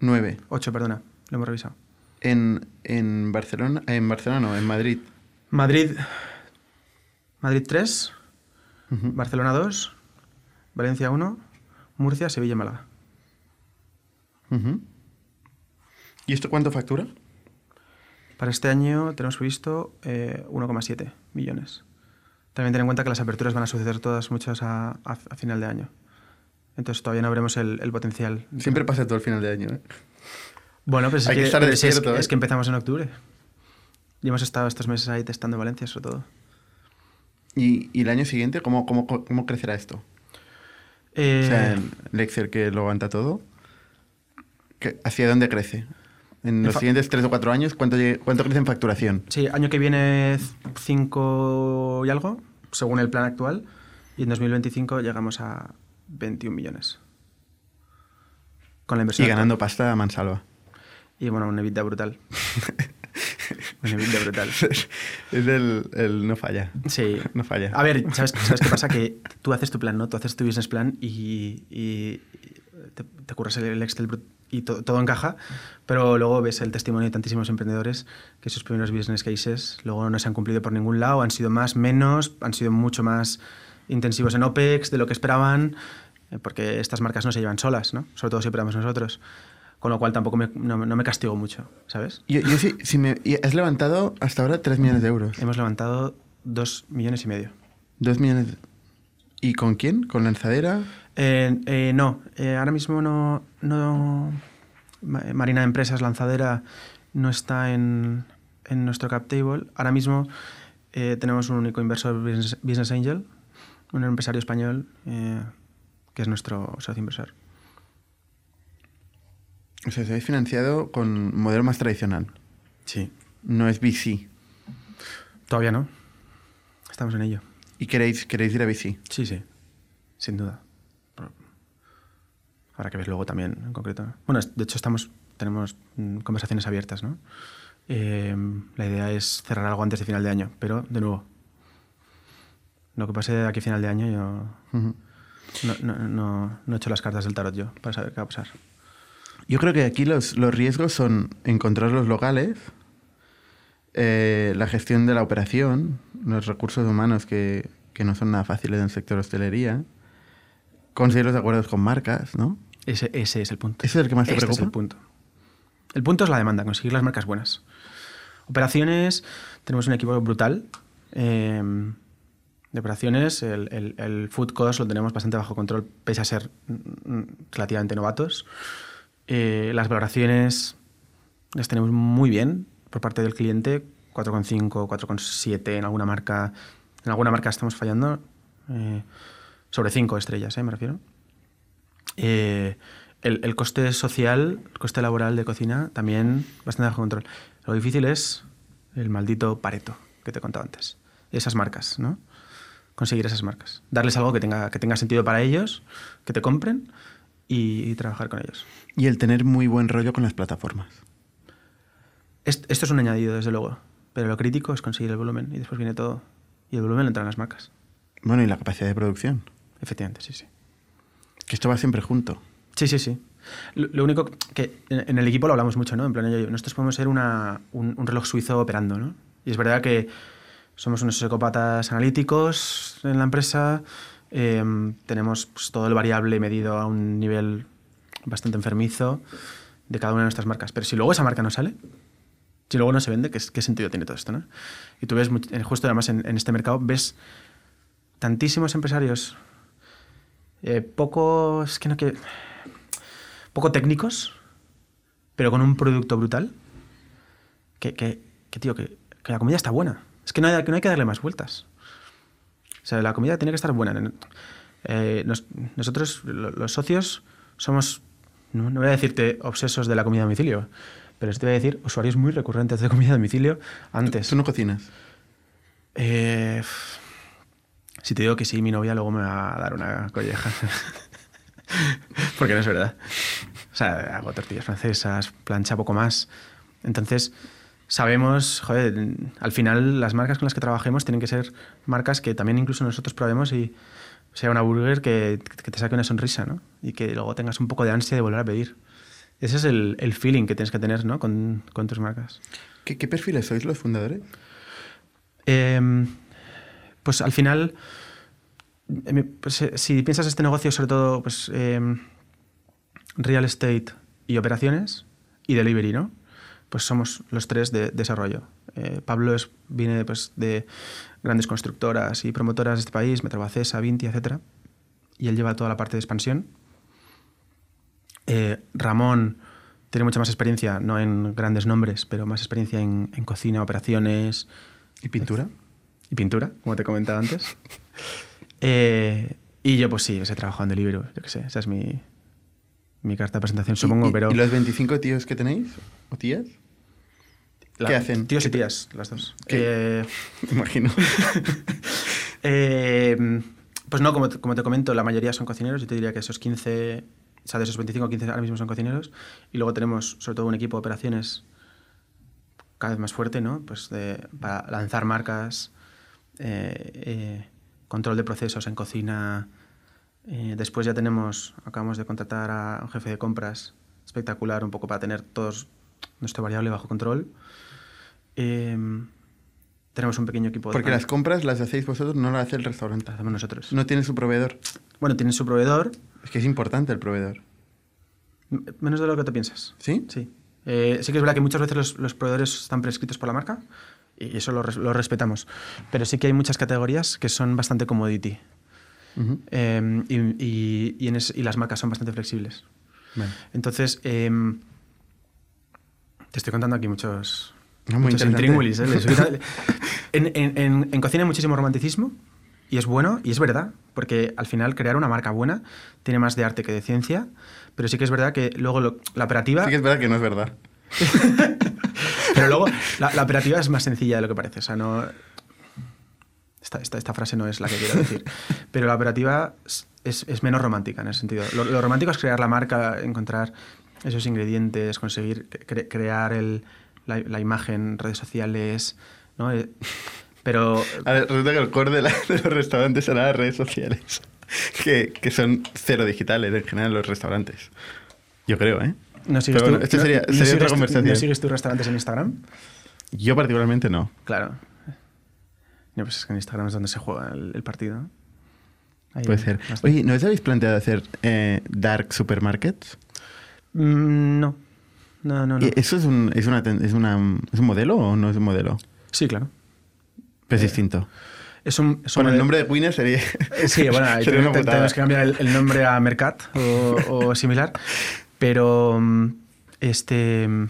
9. Ocho, perdona, lo hemos revisado. En, en Barcelona, en Barcelona no, en Madrid. Madrid. Madrid 3, Ujú. Barcelona 2, Valencia 1, Murcia, Sevilla y Málaga. Ujú. ¿Y esto cuánto factura? Para este año tenemos previsto eh, 1,7 millones. También ten en cuenta que las aperturas van a suceder todas muchas a, a- a final de año. Entonces todavía no veremos el, el potencial. Siempre pasa todo el final de año, ¿eh? Bueno, pues es Hay que estar es- es- despierto, es, ¿eh? que empezamos en octubre. Y hemos estado estos meses ahí testando Valencia, sobre todo. ¿Y, y el año siguiente cómo, cómo, cómo crecerá esto? Eh, O sea, el el Excel que lo aguanta todo, ¿qué- ¿hacia dónde crece? En los siguientes tres o cuatro años, ¿cuánto, cuánto crece en facturación? Sí, año que viene 5 y algo, según el plan actual. Y en 2025 llegamos a 21 millones. Con la Y inversión. ganando pasta a mansalva. Y bueno, un EBITDA brutal. un EBITDA brutal. es el, el no falla. Sí. No falla. A ver, ¿sabes, ¿sabes qué pasa? Que tú haces tu plan, ¿no? Tú haces tu business plan y, y te, te curras el- el Excel y to- todo encaja, pero luego ves el testimonio de tantísimos emprendedores que sus primeros business cases luego no se han cumplido por ningún lado, han sido más, menos, han sido mucho más intensivos en OPEX de lo que esperaban, eh, porque estas marcas no se llevan solas, ¿no? Sobre todo si operamos nosotros. Con lo cual tampoco me, no, no me castigo mucho, ¿sabes? Yo, yo sí, si me, y has levantado hasta ahora 3 millones de euros. Hemos levantado dos millones y medio. 2 millones. ¿Y con quién? ¿Con lanzadera? Eh, eh, no, eh, ahora mismo no, no. Ma- Marina de Empresas Lanzadera no está en, en nuestro cap table. Ahora mismo eh, tenemos un único inversor business, business angel, un empresario español eh, que es nuestro socio inversor. O sea, os habéis financiado con modelo más tradicional. Sí. No es VC. Todavía no. Estamos en ello. ¿Y queréis, queréis ir a VC? Sí, sí. Sin duda. Habrá que ver luego también en concreto. ¿no? Bueno, de hecho estamos, tenemos mm, conversaciones abiertas, ¿no? Eh, la idea es cerrar algo antes de final de año, pero de nuevo, lo que pase de aquí a final de año yo no, no, no- no he hecho las cartas del tarot yo para saber qué va a pasar. Yo creo que aquí los, los riesgos son encontrar los locales, eh, la gestión de la operación, los recursos humanos que, que no son nada fáciles en el sector hostelería, conseguir los acuerdos con marcas, ¿no? Ese, ese es el punto. ¿Ese es el que más te Este preocupa? es el punto. El punto es la demanda, conseguir las marcas buenas. Operaciones, tenemos un equipo brutal. eh, de operaciones, el, el- el food cost lo tenemos bastante bajo control, pese a ser mm, mm, relativamente novatos. Eh, las valoraciones las tenemos muy bien por parte del cliente, 4,5, 4,7 en alguna marca. En alguna marca estamos fallando. eh, sobre 5 estrellas, eh, me refiero. Eh, el, coste social, el coste laboral de cocina, también bastante bajo control. Lo difícil es el maldito pareto que te he contado antes. Esas marcas, ¿no? Conseguir esas marcas. Darles algo que tenga, que tenga sentido para ellos, que te compren y, y trabajar con ellos. Y el tener muy buen rollo con las plataformas. Est- Esto es un añadido, desde luego. Pero lo crítico es conseguir el volumen y después viene todo. Y el volumen entra en las marcas. Bueno, y la capacidad de producción. Efectivamente, sí, sí. Que esto va siempre junto. Sí, sí, sí. Lo, lo único que en, el equipo lo hablamos mucho, ¿no? En plan, oye, nosotros podemos ser una, un, un reloj suizo operando, ¿no? Y es verdad que somos unos psicópatas analíticos en la empresa, eh, tenemos pues, todo el variable medido a un nivel bastante enfermizo de cada una de nuestras marcas. Pero si luego esa marca no sale, si luego no se vende, ¿qué, qué sentido tiene todo esto, no? Y tú ves, eh, justo además en, en este mercado, ves tantísimos empresarios eh, poco, es que no quiero, poco técnicos, pero con un producto brutal, que, que, que, tío, que, que la comida está buena. Es que no hay, que no hay que darle más vueltas. O sea, la comida tiene que estar buena. Eh, nos- nosotros, lo- los socios, somos, no, no voy a decirte obsesos de la comida a domicilio, pero sí te voy a decir usuarios muy recurrentes de comida a domicilio antes. ¿Tú no cocinas? Eh, si te digo que sí, mi novia luego me va a dar una colleja. Porque no es verdad. O sea, hago tortillas francesas, plancha poco más. Entonces, sabemos, joder, al final las marcas con las que trabajemos tienen que ser marcas que también incluso nosotros probemos y sea una burger que, que te saque una sonrisa, ¿no? Y que luego tengas un poco de ansia de volver a pedir. Ese es el, el feeling que tienes que tener, ¿no? Con, con tus marcas. ¿Qué, qué perfiles sois los fundadores? Eh, pues al final, me- pues, eh, si piensas este negocio, sobre todo, pues eh, real estate y operaciones y delivery, ¿no? Pues somos los tres de desarrollo. Eh, Pablo es, viene pues, de grandes constructoras y promotoras de este país, Metrobacesa, Vinti, etc. Y él lleva toda la parte de expansión. Eh, Ramón tiene mucha más experiencia, no en grandes nombres, pero más experiencia en, en cocina, operaciones, ¿Y pintura? y pintura, como te comentaba antes. Eh, y yo, pues sí, ese trabajo en Deliveroo, yo qué sé, esa es mi, mi carta de presentación, supongo, ¿Y, y- pero... ¿Y los 25 tíos que tenéis? ¿O tías? la- qué hacen? Tíos y ¿Qué- tías, las dos. Que, Imagino. eh, pues no, como te, como te comento, la mayoría son cocineros, yo te diría que esos 15, o sea, de esos 25, 15 ahora mismo son cocineros, y luego tenemos sobre todo un equipo de operaciones cada vez más fuerte, ¿no? Pues de- para lanzar marcas, eh, eh, control de procesos en cocina. Eh, después ya tenemos, acabamos de contratar a un jefe de compras espectacular, un poco para tener todos nuestro variable bajo control. Eh, tenemos un pequeño equipo de Porque las compras las hacéis vosotros, no las hace el restaurante. las hacemos nosotros. No tiene su proveedor. Bueno, tienen su proveedor, Es que es importante el proveedor. menos de lo que te piensas. ¿Sí? Sí. Eh, sí que es verdad que muchas veces los, los proveedores están prescritos por la marca y eso lo, lo respetamos. Pero sí que hay muchas categorías que son bastante commodity. Eh, y, y- y en es- y las marcas son bastante flexibles. Vale. Entonces, eh, te estoy contando aquí muchos, No, muy muchos intríngulis, ¿eh? En, en- en- en cocina hay muchísimo romanticismo y es bueno y es verdad, porque al final crear una marca buena tiene más de arte que de ciencia, pero sí que es verdad que luego lo- la operativa... Sí que es verdad que no es verdad. Pero luego, la, la operativa es más sencilla de lo que parece. O sea, no. Esta, esta, esta frase no es la que quiero decir. Pero la operativa es, es- menos romántica en ese sentido. Lo, lo romántico es crear la marca, encontrar esos ingredientes, conseguir cre- crear el, la, la imagen, redes sociales. ¿no? Eh, Pero. A ver, resulta que el core de, la- de los restaurantes son las redes sociales. Que, que son cero digitales en general los restaurantes. Yo creo, ¿eh? ¿No sigues, Pero bueno, tú, esto no- sería, no sería sigues otra conversación. ¿No sigues tus restaurantes en Instagram? Yo particularmente no. Claro. No, pues es que en Instagram es donde se juega el, el partido. Ahí Puede ser. bastante. Oye, ¿no os habéis planteado hacer eh, dark supermarkets? Mm, no. No, no, no. ¿Y ¿Eso es un, es, una, es, una- es un modelo o no es un modelo? Sí, claro. Pero es distinto. Es un, es un Bueno, el nombre de Queen sería... Sí, bueno, ahí sería tenemos que cambiar el, el nombre a Mercat o, o similar. Pero mm, este mm,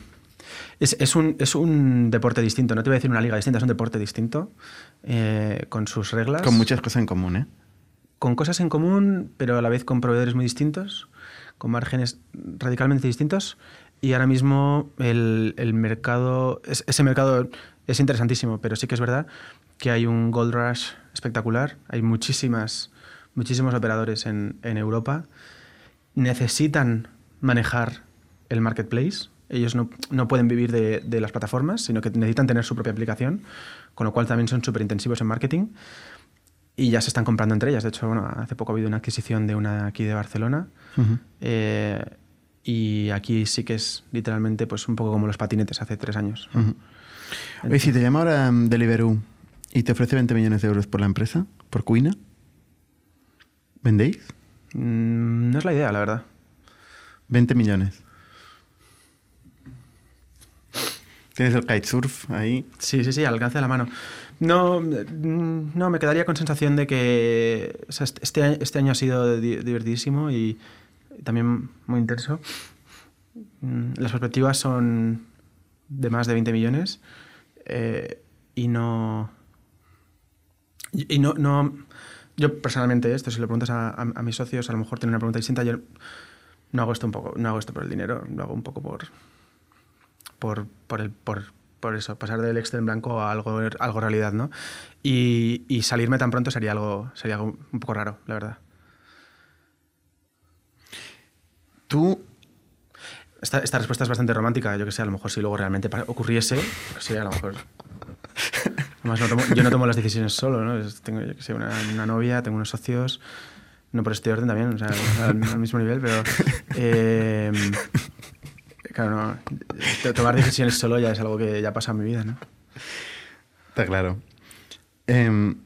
es, es un, es un deporte distinto. No te voy a decir una liga distinta, es un deporte distinto eh, con sus reglas. Con muchas cosas en común, ¿eh? con cosas en común, pero a la vez con proveedores muy distintos, con márgenes radicalmente distintos. Y ahora mismo el, el mercado, es- ese mercado es interesantísimo, pero sí que es verdad que hay un gold rush espectacular. Hay muchísimas, muchísimos operadores en, en Europa. Necesitan manejar el marketplace. Ellos no, no pueden vivir de, de las plataformas, sino que necesitan tener su propia aplicación, con lo cual también son súper intensivos en marketing y ya se están comprando entre ellas. De hecho, bueno, hace poco ha habido una adquisición de una aquí de Barcelona. Eh, y aquí sí que es literalmente pues un poco como los patinetes hace tres años. Oye, si te llama ahora um, Deliveroo y te ofrece 20 millones de euros por la empresa, por Cuina, ¿vendéis? Mm, no es la idea, la verdad. 20 millones. Tienes el kitesurf ahí. Sí, sí, sí, al alcance de la mano. No, mm, no, me quedaría con sensación de que este- este, año- ha sido di- divertidísimo y también muy intenso. Mm, Las perspectivas son de más de 20 millones eh, y no... Y no, no... Yo personalmente, esto si lo preguntas a, a- a mis socios, a lo mejor tienen una pregunta distinta. Yo no hago esto un poco, no hago esto por el dinero, lo hago un poco por, por, por, el, por, por eso, pasar del Excel en blanco a algo, algo realidad, ¿no? Y, y salirme tan pronto sería algo, sería algo un poco raro, la verdad. Tú, Esta, esta respuesta es bastante romántica, yo que sé, a lo mejor si luego realmente ocurriese, pues sí, a lo mejor... Además, no tomo- yo no tomo las decisiones solo, ¿no? Tengo, yo que sé, una, una novia, tengo unos socios, no por este orden también, o sea, al, al mismo nivel, pero... eh, claro, no, to- tomar decisiones solo ya es algo que ya pasa en mi vida, ¿no? está claro. Em,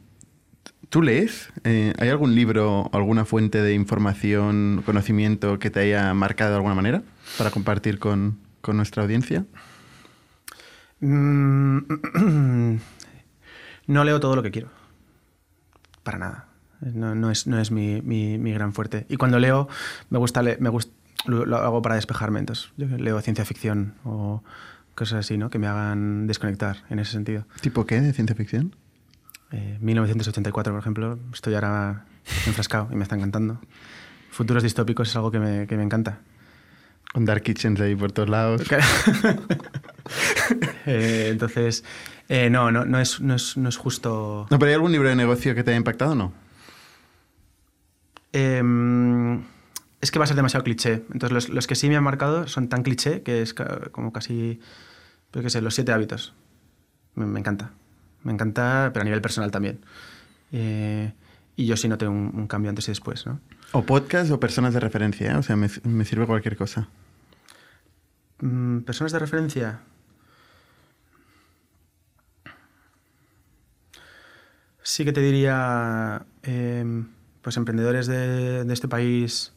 ¿Tú lees? Eh, ¿Hay algún libro, alguna fuente de información, conocimiento que te haya marcado de alguna manera para compartir con, con nuestra audiencia? Mm, No leo todo lo que quiero. Para nada. No, no es, no es mi, mi- mi gran fuerte. Y cuando leo, me gusta, le- me gust- lo, lo hago para despejarme. Entonces, yo leo ciencia ficción o cosas así, ¿no? Que me hagan desconectar en ese sentido. ¿Tipo qué de ciencia ficción? Eh, 1984, por ejemplo, estoy ahora enfrascado y me está encantando. Futuros distópicos es algo que me, que me encanta. Con Dark Kitchens ahí por todos lados. Eh, entonces, eh, no, no, no, es, no, es, no es justo... No, pero ¿hay algún libro de negocio que te haya impactado o no? Em, es que va a ser demasiado cliché. Entonces, los, los que sí me han marcado son tan cliché que es como casi, yo qué sé, los siete hábitos. Me, me encanta. Me encanta, pero a nivel personal también. Eh, y yo sí noté un, un cambio antes y después, ¿no? O podcast o personas de referencia, ¿eh? O sea, me, me sirve cualquier cosa. Mm, Personas de referencia. Sí que te diría, em, pues emprendedores de, de este país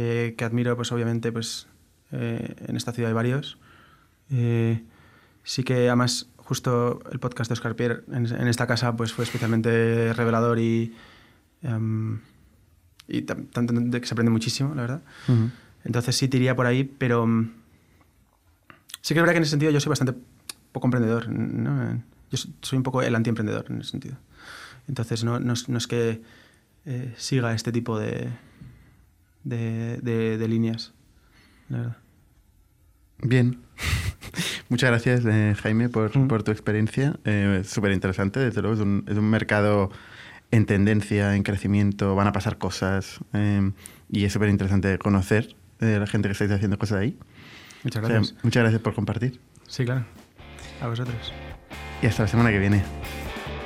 eh, que admiro, pues obviamente, pues eh, en esta ciudad hay varios. Eh, sí que además justo el podcast de Oscar Pierre en, en esta casa pues fue especialmente revelador y, em, y tanto de que se aprende muchísimo, la verdad. Ujú. Entonces sí te iría por ahí, pero mm, sí que es verdad que en ese sentido yo soy bastante poco emprendedor. ¿no? Yo so- soy un poco el antiemprendedor en ese sentido. Entonces no, no es, no es que eh, siga este tipo de, de, de- de líneas, la verdad. Bien. Muchas gracias, eh, Jaime, por, Mm. por tu experiencia. Eh, Súper interesante, desde luego. Es un, es un mercado en tendencia, en crecimiento, van a pasar cosas eh, y es súper interesante conocer eh, la gente que estáis haciendo cosas ahí. Muchas O sea, gracias. muchas gracias por compartir Sí, claro. A vosotros. y hasta la semana que viene.